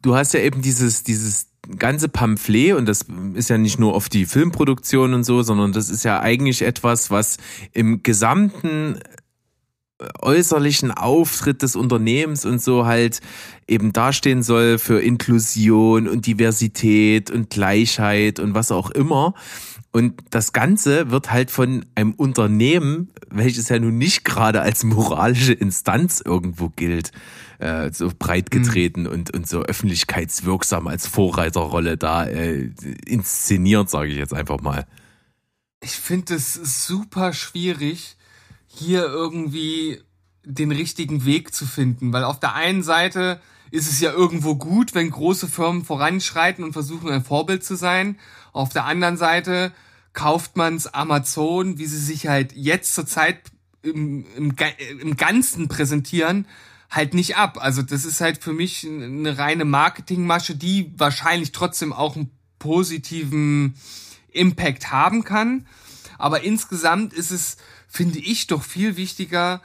du hast ja eben dieses dieses ganze Pamphlet und das ist ja nicht nur auf die Filmproduktion und so, sondern das ist ja eigentlich etwas, was im gesamten äußerlichen Auftritt des Unternehmens und so halt eben dastehen soll für Inklusion und Diversität und Gleichheit und was auch immer. Und das Ganze wird halt von einem Unternehmen, welches ja nun nicht gerade als moralische Instanz irgendwo gilt, äh, so breit getreten mhm. und, und so öffentlichkeitswirksam als Vorreiterrolle da äh, inszeniert, sage ich jetzt einfach mal. Ich finde es super schwierig, hier irgendwie den richtigen Weg zu finden, weil auf der einen Seite ist es ja irgendwo gut, wenn große Firmen voranschreiten und versuchen ein Vorbild zu sein. Auf der anderen Seite kauft man's Amazon, wie sie sich halt jetzt zur Zeit im, im, im Ganzen präsentieren, halt nicht ab. Also das ist halt für mich eine reine Marketingmasche, die wahrscheinlich trotzdem auch einen positiven Impact haben kann. Aber insgesamt ist es finde ich doch viel wichtiger,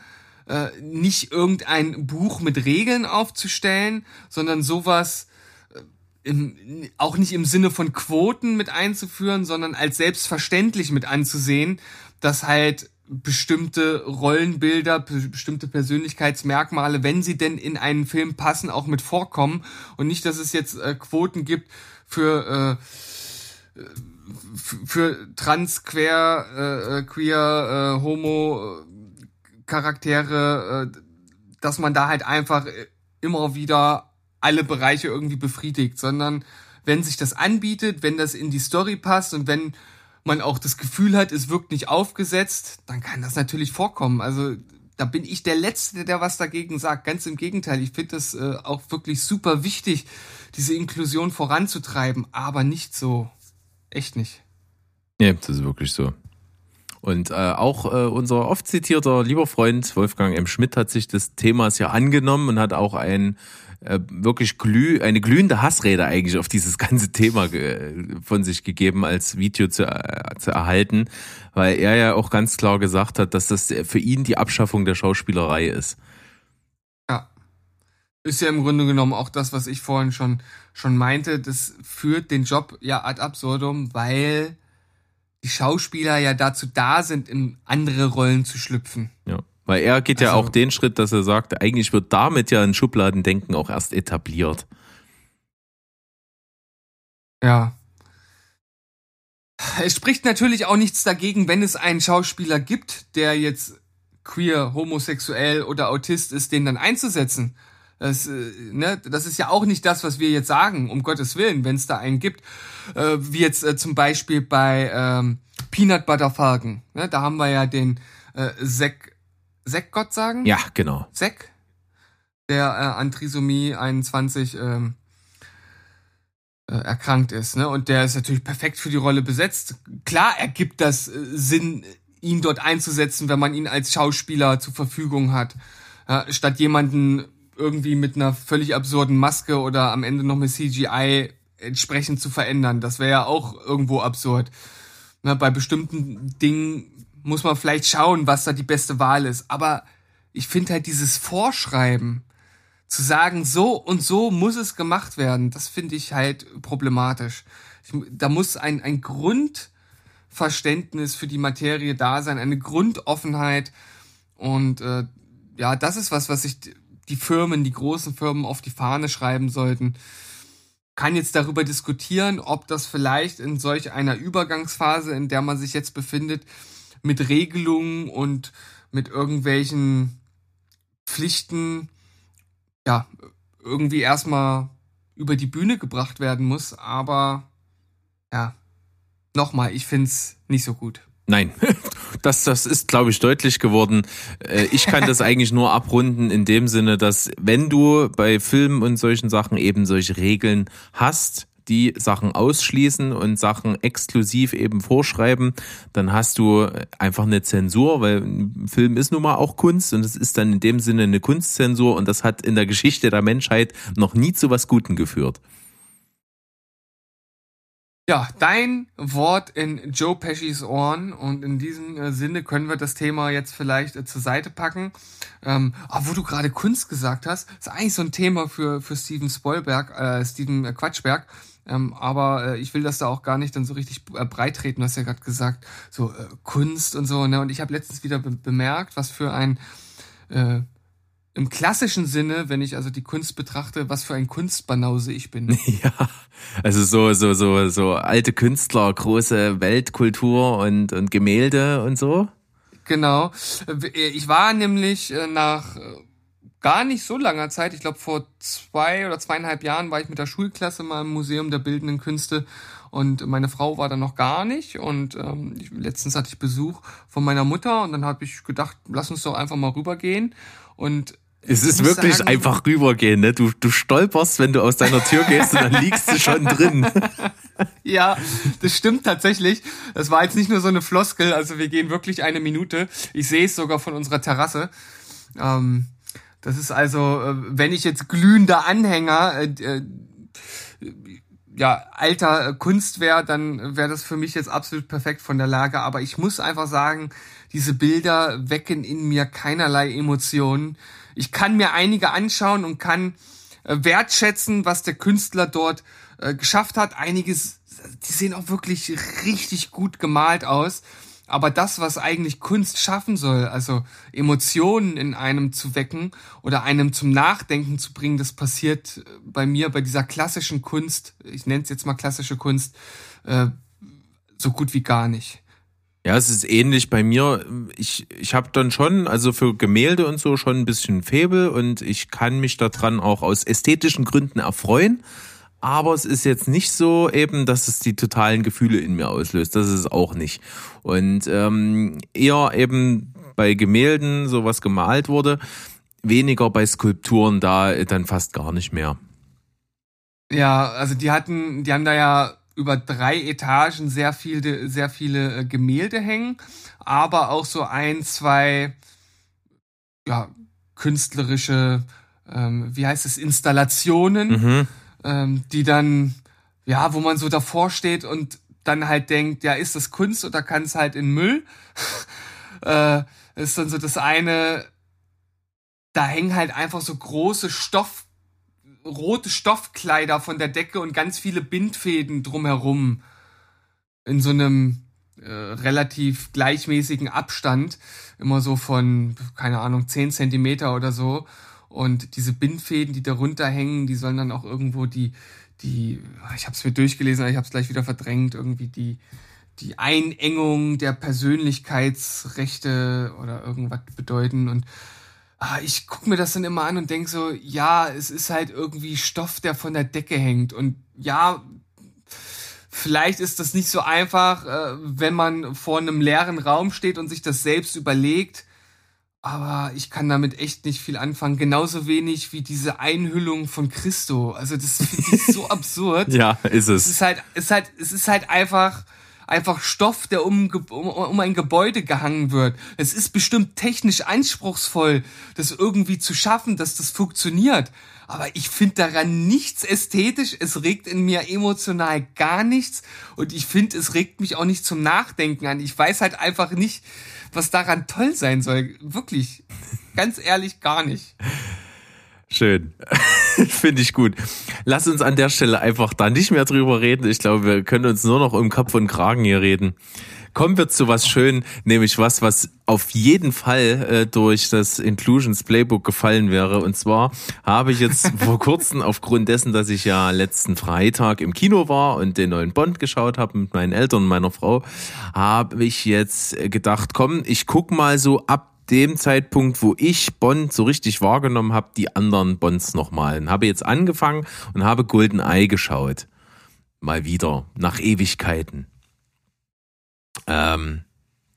äh, nicht irgendein Buch mit Regeln aufzustellen, sondern sowas äh, im, auch nicht im Sinne von Quoten mit einzuführen, sondern als selbstverständlich mit anzusehen, dass halt bestimmte Rollenbilder, bestimmte Persönlichkeitsmerkmale, wenn sie denn in einen Film passen, auch mit vorkommen. Und nicht, dass es jetzt äh, Quoten gibt für äh, für trans, queer, äh, äh, queer, äh, homo äh, Charaktere, äh, dass man da halt einfach immer wieder alle Bereiche irgendwie befriedigt, sondern wenn sich das anbietet, wenn das in die Story passt und wenn man auch das Gefühl hat, es wirkt nicht aufgesetzt, dann kann das natürlich vorkommen. Also da bin ich der Letzte, der was dagegen sagt. Ganz im Gegenteil, ich finde das äh, auch wirklich super wichtig, diese Inklusion voranzutreiben, aber nicht so. Echt nicht. Ja, das ist wirklich so. Und äh, auch äh, unser oft zitierter lieber Freund Wolfgang M. Schmidt hat sich des Themas ja angenommen und hat auch ein äh, wirklich glüh, eine glühende Hassrede eigentlich auf dieses ganze Thema von sich gegeben, als Video zu, äh, zu erhalten, weil er ja auch ganz klar gesagt hat, dass das für ihn die Abschaffung der Schauspielerei ist. Ja. Ist ja im Grunde genommen auch das, was ich vorhin schon, schon meinte. Das führt den Job ja ad absurdum, weil die Schauspieler ja dazu da sind, in andere Rollen zu schlüpfen. Ja. Weil er geht ja also, auch den Schritt, dass er sagt, eigentlich wird damit ja ein Schubladendenken auch erst etabliert. Ja. Es spricht natürlich auch nichts dagegen, wenn es einen Schauspieler gibt, der jetzt queer, homosexuell oder Autist ist, den dann einzusetzen. Das, äh, ne, das ist ja auch nicht das, was wir jetzt sagen, um Gottes Willen, wenn es da einen gibt. Äh, wie jetzt äh, zum Beispiel bei ähm, Peanut Butter Falcon. Ne, da haben wir ja den äh, Zack, Zack Gott sagen? Ja, genau. Zack, der äh, an Trisomie 21 ähm, äh, erkrankt ist. Ne? Und der ist natürlich perfekt für die Rolle besetzt. Klar ergibt das äh, Sinn, ihn dort einzusetzen, wenn man ihn als Schauspieler zur Verfügung hat. Ja, statt jemanden irgendwie mit einer völlig absurden Maske oder am Ende noch mit CGI entsprechend zu verändern. Das wäre ja auch irgendwo absurd. Na, bei bestimmten Dingen muss man vielleicht schauen, was da die beste Wahl ist. Aber ich finde halt dieses Vorschreiben, zu sagen, so und so muss es gemacht werden, das finde ich halt problematisch. Ich, da muss ein, ein Grundverständnis für die Materie da sein, eine Grundoffenheit. Und äh, ja, das ist was, was sich die Firmen, die großen Firmen auf die Fahne schreiben sollten. Kann jetzt darüber diskutieren, ob das vielleicht in solch einer Übergangsphase, in der man sich jetzt befindet, mit Regelungen und mit irgendwelchen Pflichten, ja, irgendwie erstmal über die Bühne gebracht werden muss. Aber ja, nochmal, ich find's nicht so gut. Nein, das, das ist, glaube ich, deutlich geworden. Äh, Ich kann das eigentlich nur abrunden in dem Sinne, dass wenn du bei Filmen und solchen Sachen eben solche Regeln hast, die Sachen ausschließen und Sachen exklusiv eben vorschreiben, dann hast du einfach eine Zensur, weil ein Film ist nun mal auch Kunst und es ist dann in dem Sinne eine Kunstzensur und das hat in der Geschichte der Menschheit noch nie zu was Guten geführt. Ja, dein Wort in Joe Peschis Ohren und in diesem äh, Sinne können wir das Thema jetzt vielleicht äh, zur Seite packen. Ähm, aber wo du gerade Kunst gesagt hast, ist eigentlich so ein Thema für für Steven Spoilberg, äh, Steven äh, Quatschberg. Ähm, aber äh, ich will das da auch gar nicht dann so richtig äh, breit treten. Du ja gerade gesagt, so äh, Kunst und so. Ne? Und ich habe letztens wieder be bemerkt, was für ein äh, im klassischen Sinne, wenn ich also die Kunst betrachte, was für ein Kunstbanause ich bin. Ja, also so, so, so, so alte Künstler, große Weltkultur und, und Gemälde und so. Genau. Ich war nämlich äh, nach äh, gar nicht so langer Zeit, ich glaube vor zwei oder zweieinhalb Jahren war ich mit der Schulklasse mal im Museum der Bildenden Künste und meine Frau war da noch gar nicht und ähm, ich, letztens hatte ich Besuch von meiner Mutter und dann habe ich gedacht, lass uns doch einfach mal rübergehen und Es ist wirklich sagen, einfach rübergehen, ne? Du, du stolperst, wenn du aus deiner Tür gehst und dann liegst du schon drin. Ja, das stimmt tatsächlich. Das war jetzt nicht nur so eine Floskel, also wir gehen wirklich eine Minute. Ich sehe es sogar von unserer Terrasse. Ähm, das ist also, äh, wenn ich jetzt glühender Anhänger äh, äh, ja, alter äh, Kunst wäre, dann wäre das für mich jetzt absolut perfekt von der Lage. Aber ich muss einfach sagen, diese Bilder wecken in mir keinerlei Emotionen. Ich kann mir einige anschauen und kann äh, wertschätzen, was der Künstler dort äh, geschafft hat. Einiges, die sehen auch wirklich richtig gut gemalt aus. Aber das, was eigentlich Kunst schaffen soll, also Emotionen in einem zu wecken oder einem zum Nachdenken zu bringen, das passiert äh, bei mir bei dieser klassischen Kunst, ich nenne es jetzt mal klassische Kunst, so gut wie gar nicht. Ja, es ist ähnlich bei mir. Ich, ich habe dann schon, also für Gemälde und so schon ein bisschen Febel und ich kann mich daran auch aus ästhetischen Gründen erfreuen. Aber es ist jetzt nicht so eben, dass es die totalen Gefühle in mir auslöst. Das ist es auch nicht. Und ähm, eher eben bei Gemälden, so was gemalt wurde, weniger bei Skulpturen da dann fast gar nicht mehr. Ja, also die hatten, die haben da ja über drei Etagen sehr viele, sehr viele äh, Gemälde hängen, aber auch so ein, zwei, ja, künstlerische, ähm, wie heißt es, Installationen, Mhm. ähm, die dann, ja, wo man so davor steht und dann halt denkt, ja, ist das Kunst oder kann es halt in Müll? äh, ist dann so das eine, da hängen halt einfach so große Stoff, rote Stoffkleider von der Decke und ganz viele Bindfäden drumherum in so einem äh, relativ gleichmäßigen Abstand, immer so von, keine Ahnung, 10 Zentimeter oder so. Und diese Bindfäden, die darunter hängen, die sollen dann auch irgendwo die, die, ich habe es mir durchgelesen, aber ich habe es gleich wieder verdrängt, irgendwie die, die Einengung der Persönlichkeitsrechte oder irgendwas bedeuten. Und ich gucke mir das dann immer an und denk so, ja, es ist halt irgendwie Stoff, der von der Decke hängt. Und ja, vielleicht ist das nicht so einfach, äh, wenn man vor einem leeren Raum steht und sich das selbst überlegt. Aber ich kann damit echt nicht viel anfangen. Genauso wenig wie diese Einhüllung von Christo. Also das finde ich so absurd. Ja, ist Es es. ist halt, es ist halt, es ist halt einfach, einfach Stoff, der um, um, um ein Gebäude gehangen wird. Es ist bestimmt technisch anspruchsvoll, das irgendwie zu schaffen, dass das funktioniert. Aber ich finde daran nichts ästhetisch. Es regt in mir emotional gar nichts. Und ich finde, es regt mich auch nicht zum Nachdenken an. Ich weiß halt einfach nicht, was daran toll sein soll. Wirklich. Ganz ehrlich, gar nicht. Schön. Finde ich gut. Lass uns an der Stelle einfach da nicht mehr drüber reden. Ich glaube, wir können uns nur noch um Kopf und Kragen hier reden. Kommen wir zu was schön, nämlich was, was auf jeden Fall äh, durch das Inclusions Playbook gefallen wäre. Und zwar habe ich jetzt vor kurzem aufgrund dessen, dass ich ja letzten Freitag im Kino war und den neuen Bond geschaut habe mit meinen Eltern und meiner Frau, habe ich jetzt gedacht, komm, ich guck mal so ab dem Zeitpunkt, wo ich Bond so richtig wahrgenommen habe, die anderen Bonds nochmal. Und habe jetzt angefangen und habe Golden Eye geschaut. Mal wieder, nach Ewigkeiten. Ähm,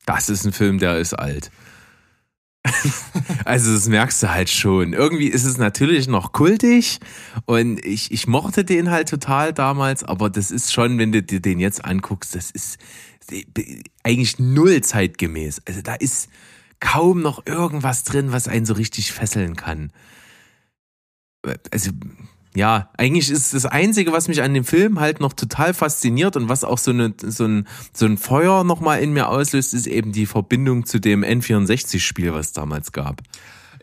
das ist ein Film, der ist alt. also das merkst du halt schon. Irgendwie ist es natürlich noch kultig und ich, ich mochte den halt total damals, aber das ist schon, wenn du dir den jetzt anguckst, das ist eigentlich null zeitgemäß. Also da ist kaum noch irgendwas drin, was einen so richtig fesseln kann. Also ja, eigentlich ist das Einzige, was mich an dem Film halt noch total fasziniert und was auch so, eine, so, ein, so ein Feuer nochmal in mir auslöst, ist eben die Verbindung zu dem N64-Spiel, was es damals gab.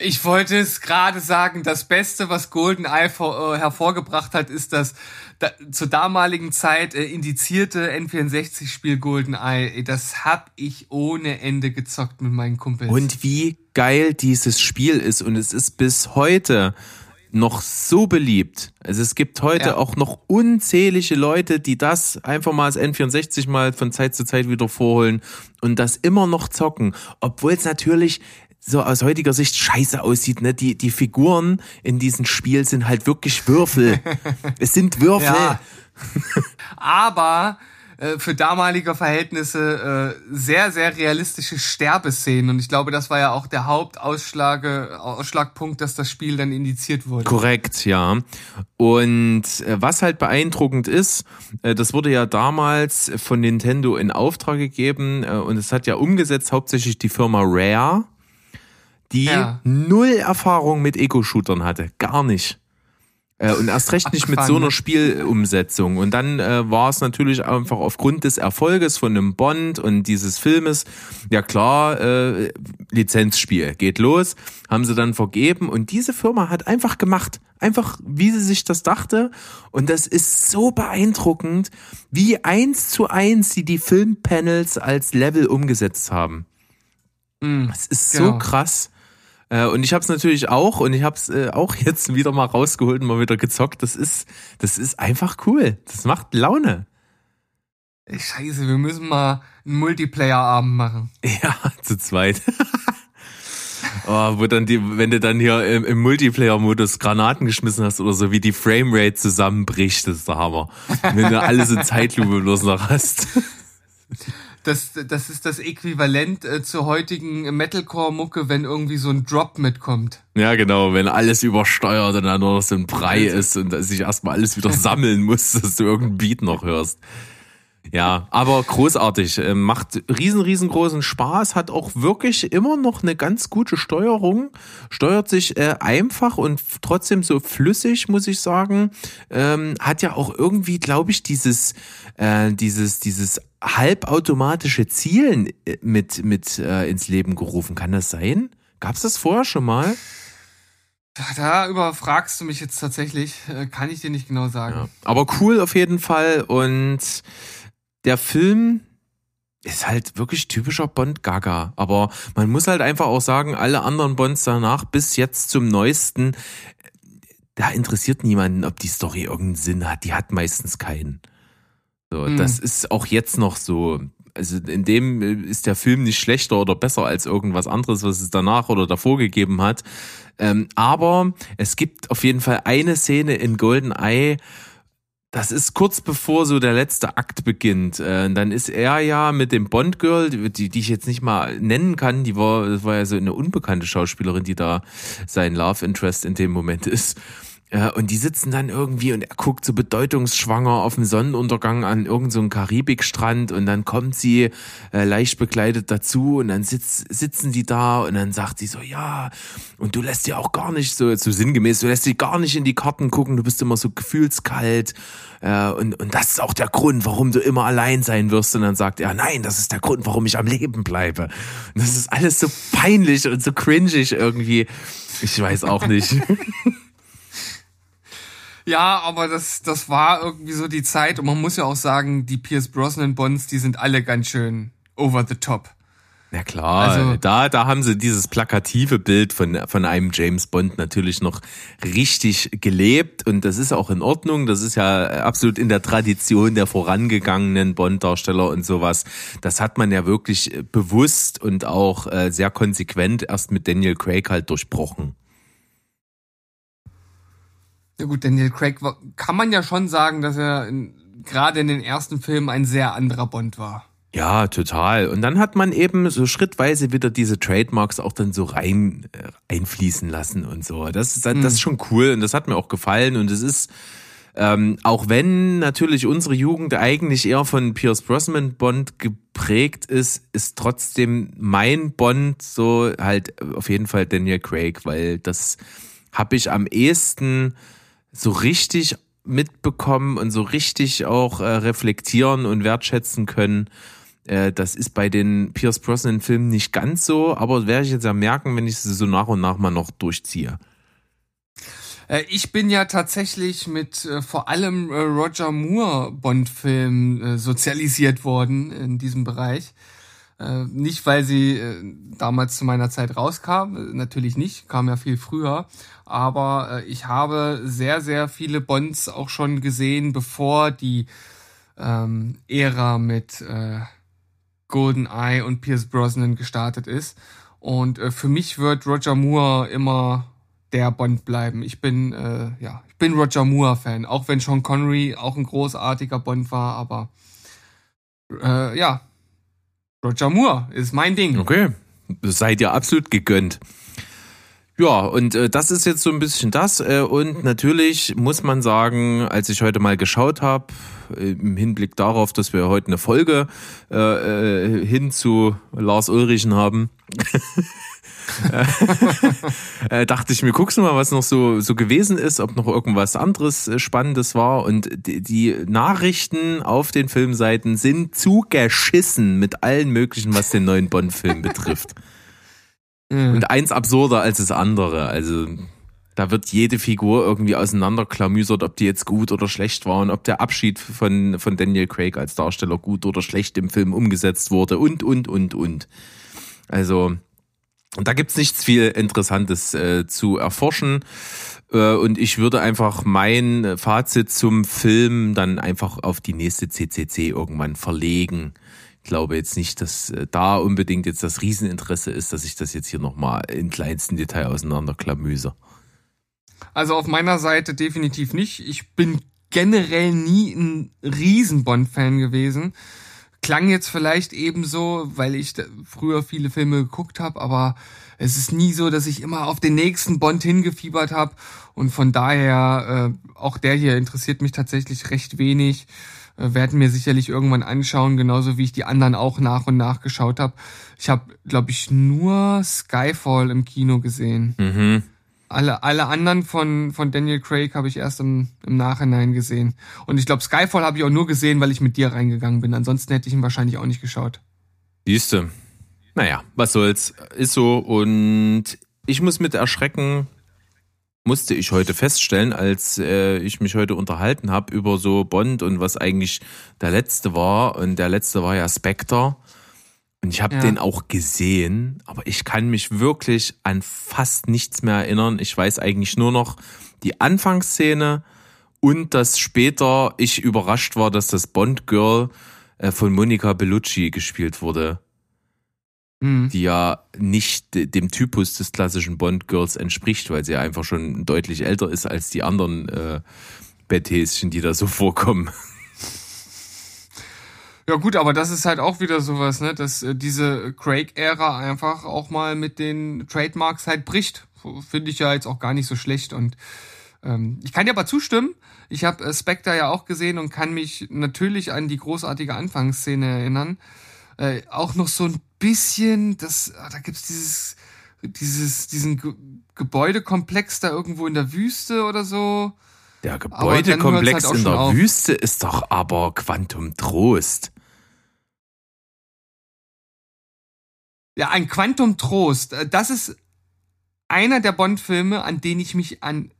Ich wollte es gerade sagen, das Beste, was GoldenEye vor, äh, hervorgebracht hat, ist das da, zur damaligen Zeit äh, indizierte N64-Spiel GoldenEye. Das hab ich ohne Ende gezockt mit meinen Kumpels. Und wie geil dieses Spiel ist und es ist bis heute noch so beliebt. Also es gibt heute Ja. auch noch unzählige Leute, die das einfach mal als N64 mal von Zeit zu Zeit wieder vorholen und das immer noch zocken, obwohl es natürlich so aus heutiger Sicht scheiße aussieht, ne? Die, die Figuren in diesem Spiel sind halt wirklich Würfel. es sind Würfel. Ja. Aber äh, für damalige Verhältnisse äh, sehr, sehr realistische Sterbeszenen. Und ich glaube, das war ja auch der Hauptausschlage, Ausschlagpunkt, dass das Spiel dann indiziert wurde. Korrekt, ja. Und äh, was halt beeindruckend ist, äh, das wurde ja damals von Nintendo in Auftrag gegeben äh, und es hat ja umgesetzt hauptsächlich die Firma Rare, die Ja. null Erfahrung mit Ego-Shootern hatte, gar nicht. Äh, Und erst recht nicht mit so einer ne? Spielumsetzung. Und dann äh, war es natürlich einfach aufgrund des Erfolges von einem Bond und dieses Filmes, ja klar, äh, Lizenzspiel geht los, haben sie dann vergeben und diese Firma hat einfach gemacht, einfach wie sie sich das dachte. Und das ist so beeindruckend, wie eins zu eins sie die Filmpanels als Level umgesetzt haben. Es ist Genau. so krass. Äh, Und ich habe es natürlich auch und ich habe es äh, auch jetzt wieder mal rausgeholt und mal wieder gezockt. Das ist, das ist einfach cool. Das macht Laune. Scheiße, wir müssen mal einen Multiplayer-Abend machen. Ja, zu zweit. oh, wo dann die, wenn du dann hier im, im Multiplayer-Modus Granaten geschmissen hast oder so, wie die Framerate zusammenbricht, das ist der Hammer. Wenn du alles in Zeitlupe bloß noch hast. Das, das ist das Äquivalent äh, zur heutigen Metalcore-Mucke, wenn irgendwie so ein Drop mitkommt. Ja, genau, wenn alles übersteuert und dann nur noch so ein Brei ist und sich erstmal alles wieder sammeln muss, dass du irgendeinen Beat noch hörst. Ja, aber großartig. äh, Macht riesen, riesengroßen Spaß, hat auch wirklich immer noch eine ganz gute Steuerung, steuert sich äh, einfach und trotzdem so flüssig, muss ich sagen. Ähm, hat ja auch irgendwie, glaube ich, dieses, äh, dieses, dieses halbautomatische Zielen äh, mit, mit äh, ins Leben gerufen. Kann das sein? Gab's das vorher schon mal? Da, da überfragst du mich jetzt tatsächlich. Äh, kann ich dir nicht genau sagen. Ja. Aber cool auf jeden Fall. Und der Film ist halt wirklich typischer Bond-Gaga. Aber man muss halt einfach auch sagen, alle anderen Bonds danach bis jetzt zum neuesten, da interessiert niemanden, ob die Story irgendeinen Sinn hat. Die hat meistens keinen. So, Hm. das ist auch jetzt noch so. Also in dem äh, ist der Film nicht schlechter oder besser als irgendwas anderes, was es danach oder davor gegeben hat. Ähm, aber es gibt auf jeden Fall eine Szene in Golden Eye, das ist kurz bevor so der letzte Akt beginnt. Äh, dann ist er ja mit dem Bond Girl, die, die ich jetzt nicht mal nennen kann, die war, das war ja so eine unbekannte Schauspielerin, die da sein Love Interest in dem Moment ist. Äh, und die sitzen dann irgendwie und er guckt so bedeutungsschwanger auf den Sonnenuntergang an irgendeinem so Karibikstrand und dann kommt sie äh, leicht bekleidet dazu und dann sitz, sitzen die da und dann sagt sie so, ja, und du lässt dir auch gar nicht so, so sinngemäß, du lässt dir gar nicht in die Karten gucken, du bist immer so gefühlskalt äh, und, und das ist auch der Grund, warum du immer allein sein wirst. Und dann sagt er, nein, das ist der Grund, warum ich am Leben bleibe. Und das ist alles so peinlich und so cringig irgendwie. Ich weiß auch nicht. Ja, aber das, das war irgendwie so die Zeit und man muss ja auch sagen, die Pierce Brosnan Bonds, die sind alle ganz schön over the top. Na klar, Also- da, da haben sie dieses plakative Bild von, von einem James Bond natürlich noch richtig gelebt und das ist auch in Ordnung. Das ist ja absolut in der Tradition der vorangegangenen Bond-Darsteller und sowas. Das hat man ja wirklich bewusst und auch äh, sehr konsequent erst mit Daniel Craig halt durchbrochen. Ja gut, Daniel Craig war, kann man ja schon sagen, dass er in, gerade in den ersten Filmen ein sehr anderer Bond war. Ja, total. Und dann hat man eben so schrittweise wieder diese Trademarks auch dann so rein äh, einfließen lassen und so. Das ist, das ist schon cool und das hat mir auch gefallen und es ist ähm, auch wenn natürlich unsere Jugend eigentlich eher von Pierce Brosnan Bond geprägt ist, ist trotzdem mein Bond so halt auf jeden Fall Daniel Craig, weil das habe ich am ehesten so richtig mitbekommen und so richtig auch äh, reflektieren und wertschätzen können. Äh, das ist bei den Pierce Brosnan Filmen nicht ganz so, aber werde ich jetzt ja merken, wenn ich sie so nach und nach mal noch durchziehe. Äh, ich bin ja tatsächlich mit äh, vor allem äh, Roger Moore Bond-Filmen äh, sozialisiert worden in diesem Bereich. Äh, nicht, weil sie äh, damals zu meiner Zeit rauskam, äh, natürlich nicht, kam ja viel früher, aber äh, ich habe sehr, sehr viele Bonds auch schon gesehen, bevor die ähm, Ära mit äh, GoldenEye und Pierce Brosnan gestartet ist. Und äh, für mich wird Roger Moore immer der Bond bleiben. Ich bin äh, ja, ich bin Roger Moore Fan, auch wenn Sean Connery auch ein großartiger Bond war, aber äh, ja, Roger Moore ist mein Ding. Okay, seid ihr absolut gegönnt. Ja, und äh, das ist jetzt so ein bisschen das. Äh, und natürlich muss man sagen, als ich heute mal geschaut habe, im Hinblick darauf, dass wir heute eine Folge äh, äh, hin zu Lars Ulrichen haben, äh, dachte ich mir, guckst du mal, was noch so, so gewesen ist, ob noch irgendwas anderes äh, Spannendes war. Und die, die Nachrichten auf den Filmseiten sind zugeschissen mit allen möglichen, was den neuen Bond-Film betrifft. Mhm. Und eins absurder als das andere. Also da wird jede Figur irgendwie auseinanderklamüsert, ob die jetzt gut oder schlecht war und ob der Abschied von, von Daniel Craig als Darsteller gut oder schlecht im Film umgesetzt wurde und, und, und, und. Also, da gibt's nichts viel Interessantes äh, zu erforschen. Äh, und ich würde einfach mein Fazit zum Film dann einfach auf die nächste CCC irgendwann verlegen. Ich glaube jetzt nicht, dass äh, da unbedingt jetzt das Rieseninteresse ist, dass ich das jetzt hier nochmal in kleinsten Detail auseinanderklamüse. Also auf meiner Seite definitiv nicht. Ich bin generell nie ein riesen Bond-Fan gewesen. Klang jetzt vielleicht ebenso, weil ich früher viele Filme geguckt habe, aber es ist nie so, dass ich immer auf den nächsten Bond hingefiebert habe. Und von daher, äh, auch der hier interessiert mich tatsächlich recht wenig. Äh, werden mir sicherlich irgendwann anschauen, genauso wie ich die anderen auch nach und nach geschaut habe. Ich habe, glaube ich, nur Skyfall im Kino gesehen. Mhm. Alle, alle anderen von, von Daniel Craig habe ich erst im, im Nachhinein gesehen. Und ich glaube, Skyfall habe ich auch nur gesehen, weil ich mit dir reingegangen bin. Ansonsten hätte ich ihn wahrscheinlich auch nicht geschaut. Siehste. Naja, was soll's. Ist so. Und ich muss mit Erschrecken, musste ich heute feststellen, als äh, ich mich heute unterhalten habe über so Bond und was eigentlich der letzte war. Und der letzte war ja Spectre. Und ich habe Ja. den auch gesehen, aber ich kann mich wirklich an fast nichts mehr erinnern. Ich weiß eigentlich nur noch die Anfangsszene und dass später ich überrascht war, dass das Bond Girl äh, von Monica Bellucci gespielt wurde, Hm. die ja nicht de- dem Typus des klassischen Bond Girls entspricht, weil sie ja einfach schon deutlich älter ist als die anderen äh, Betthäschen, die da so vorkommen. Ja gut, aber das ist halt auch wieder sowas, ne, dass äh, diese Craig-Ära einfach auch mal mit den Trademarks halt bricht. Finde ich ja jetzt auch gar nicht so schlecht und ähm, ich kann dir aber zustimmen. Ich habe äh, Spectre ja auch gesehen und kann mich natürlich an die großartige Anfangsszene erinnern. Äh, auch noch so ein bisschen, das, ah, da gibt's dieses, dieses, diesen Ge Gebäudekomplex da irgendwo in der Wüste oder so. Der dann Gebäudekomplex halt in der auf. Wüste ist doch aber Quantum Trost. Ja, ein Quantum Trost. Äh, Das ist einer der Bond-Filme, an den ich mich an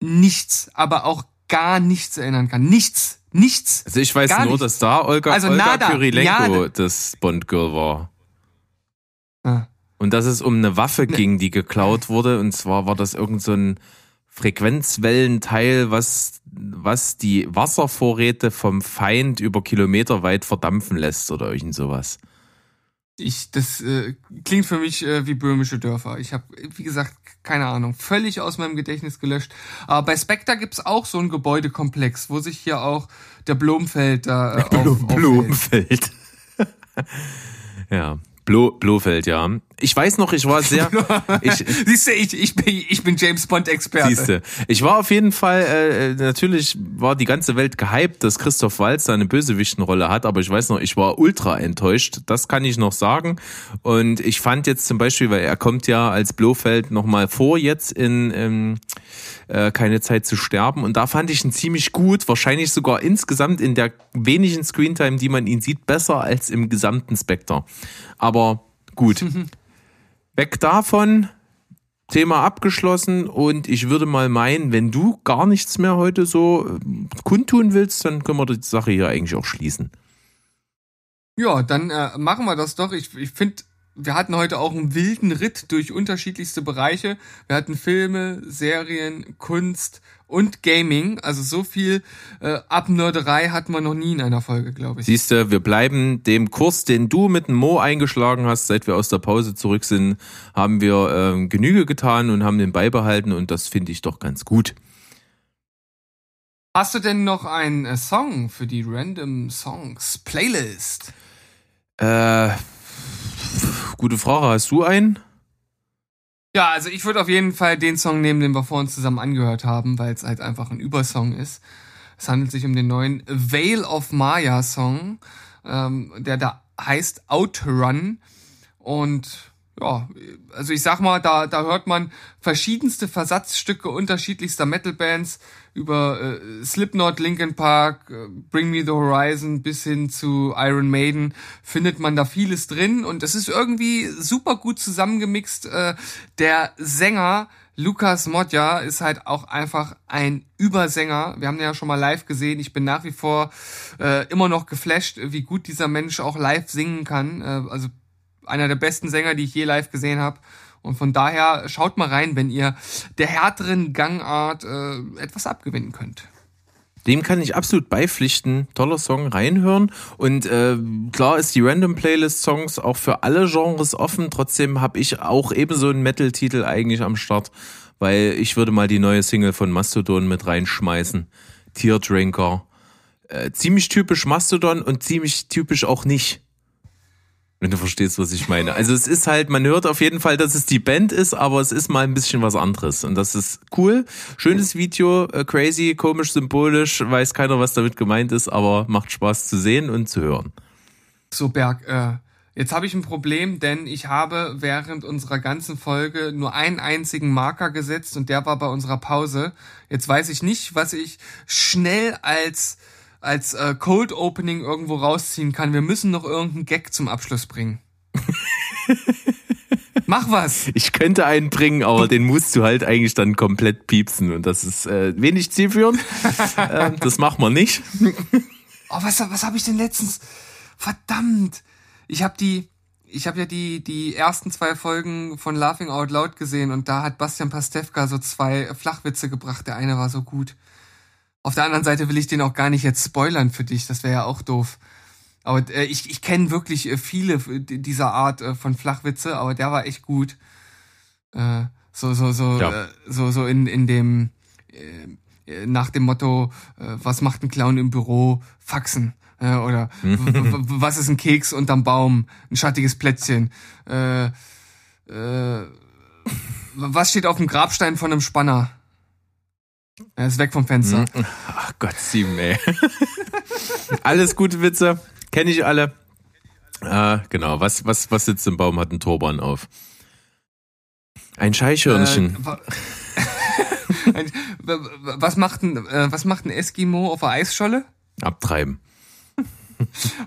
nichts, aber auch gar nichts erinnern kann. Nichts. Nichts. Also ich weiß nur, nicht. dass da Olga, Also Olga nada, Kyrilenko nada. das Bond-Girl war. Ah. Und dass es um eine Waffe ging, die geklaut wurde. Und zwar war das irgend so ein Frequenzwellenteil, was, was die Wasservorräte vom Feind über Kilometer weit verdampfen lässt oder irgend sowas. Ich, das äh, klingt für mich äh, wie böhmische Dörfer. Ich habe, wie gesagt, keine Ahnung, völlig aus meinem Gedächtnis gelöscht. Aber bei Spectre gibt's auch so einen Gebäudekomplex, wo sich hier auch der Blomfeld da äh, auf, aufhält. Blumenfeld. ja. Blo, Blofeld, ja. Ich weiß noch, ich war sehr, ich, Siehst du, ich, ich, bin, ich bin James Bond-Experte. Siehste, ich war auf jeden Fall, äh, natürlich war die ganze Welt gehypt, dass Christoph Waltz da eine Bösewichtenrolle hat, aber ich weiß noch, ich war ultra enttäuscht, das kann ich noch sagen. Und ich fand jetzt zum Beispiel, weil er kommt ja als Blofeld nochmal vor jetzt in ähm, äh, Keine Zeit zu sterben und da fand ich ihn ziemlich gut, wahrscheinlich sogar insgesamt in der wenigen Screentime, die man ihn sieht, besser als im gesamten Spectre. Aber gut. Weg davon, Thema abgeschlossen und ich würde mal meinen, wenn du gar nichts mehr heute so ähm, kundtun willst, dann können wir die Sache hier eigentlich auch schließen. Ja, dann äh, machen wir das doch. Ich, ich finde, wir hatten heute auch einen wilden Ritt durch unterschiedlichste Bereiche. Wir hatten Filme, Serien, Kunst und Gaming. Also so viel äh, Abnörderei hatten wir noch nie in einer Folge, glaube ich. Siehst du, wir bleiben dem Kurs, den du mit dem Mo eingeschlagen hast, seit wir aus der Pause zurück sind, haben wir ähm, Genüge getan und haben den beibehalten und das finde ich doch ganz gut. Hast du denn noch einen äh, Song für die Random Songs Playlist? Äh, gute Frage, hast du einen? Ja, also ich würde auf jeden Fall den Song nehmen, den wir vor uns zusammen angehört haben, weil es halt einfach ein Übersong ist. Es handelt sich um den neuen Veil of Maya Song, ähm, der da heißt Outrun. Und ja, also ich sag mal, da, da hört man verschiedenste Versatzstücke unterschiedlichster Metal-Bands über äh, Slipknot, Linkin Park, äh, Bring Me the Horizon bis hin zu Iron Maiden findet man da vieles drin und es ist irgendwie super gut zusammengemixt. Äh, der Sänger Lukas Modja ist halt auch einfach ein Übersänger. Wir haben den ja schon mal live gesehen. Ich bin nach wie vor äh, immer noch geflasht, wie gut dieser Mensch auch live singen kann. Äh, also einer der besten Sänger, die ich je live gesehen habe. Und von daher schaut mal rein, wenn ihr der härteren Gangart äh, etwas abgewinnen könnt. Dem kann ich absolut beipflichten. Toller Song, reinhören. Und äh, klar ist die Random Playlist Songs auch für alle Genres offen. Trotzdem habe ich auch ebenso einen Metal-Titel eigentlich am Start, weil ich würde mal die neue Single von Mastodon mit reinschmeißen. Teardrinker. Äh, ziemlich typisch Mastodon und ziemlich typisch auch nicht. Wenn du verstehst, was ich meine. Also es ist halt, man hört auf jeden Fall, dass es die Band ist, aber es ist mal ein bisschen was anderes. Und das ist cool. Schönes Video, äh, crazy, komisch, symbolisch, weiß keiner, was damit gemeint ist, aber macht Spaß zu sehen und zu hören. So, Berg, äh, jetzt habe ich ein Problem, denn ich habe während unserer ganzen Folge nur einen einzigen Marker gesetzt und der war bei unserer Pause. Jetzt weiß ich nicht, was ich schnell als als äh, Cold Opening irgendwo rausziehen kann. Wir müssen noch irgendeinen Gag zum Abschluss bringen. Mach was! Ich könnte einen bringen, aber den musst du halt eigentlich dann komplett piepsen und das ist äh, wenig zielführend. äh, das machen wir nicht. Oh, was, was habe ich denn letztens? Verdammt! ich habe die, ich habe ja die die ersten zwei Folgen von Laughing Out Loud gesehen und da hat Bastian Pastewka so zwei Flachwitze gebracht. Der eine war so gut. Auf der anderen Seite will ich den auch gar nicht jetzt spoilern für dich. Das wäre ja auch doof. Aber äh, ich, ich kenne wirklich äh, viele dieser Art äh, von Flachwitze, aber der war echt gut. Äh, so so so Ja. äh, so so in in dem äh, äh, nach dem Motto, äh, was macht ein Clown im Büro? Faxen. Äh, oder was ist ein Keks unterm Baum? Ein schattiges Plätzchen. Äh, äh, was steht auf dem Grabstein von einem Spanner? Er ist weg vom Fenster. Ach Gott, Steven, ey. Alles gute Witze, kenne ich alle. Äh, genau, was, was, was sitzt im Baum, hat einen Turban auf. Ein Scheichhörnchen. Äh, Ein- was macht ein äh, was macht ein Eskimo auf der Eisscholle? Abtreiben.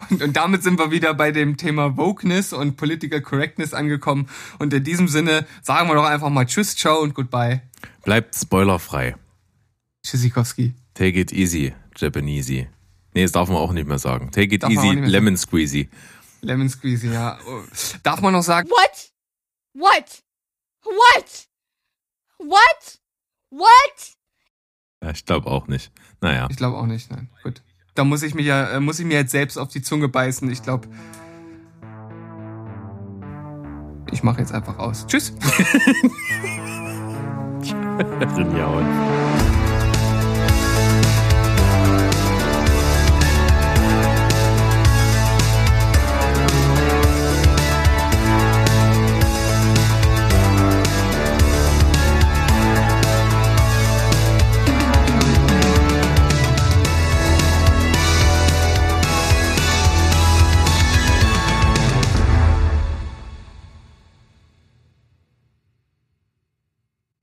Und, und damit sind wir wieder bei dem Thema Wokeness und Political Correctness angekommen. Und in diesem Sinne sagen wir doch einfach mal Tschüss, ciao und goodbye. Bleibt spoilerfrei. Tschüssikowski. Take it easy, Japanesey. Nee, das darf man auch nicht mehr sagen. Take it Darf easy, Lemon Squeezy. Lemon Squeezy, ja. Darf man noch sagen, What? What? What? What? What? Ja, ich glaube auch nicht. Naja. Ich glaube auch nicht, nein. Gut. Da muss ich mich ja, äh, muss ich mir jetzt selbst auf die Zunge beißen. Ich glaube. Ich mache jetzt einfach aus. Tschüss. Rinjauen.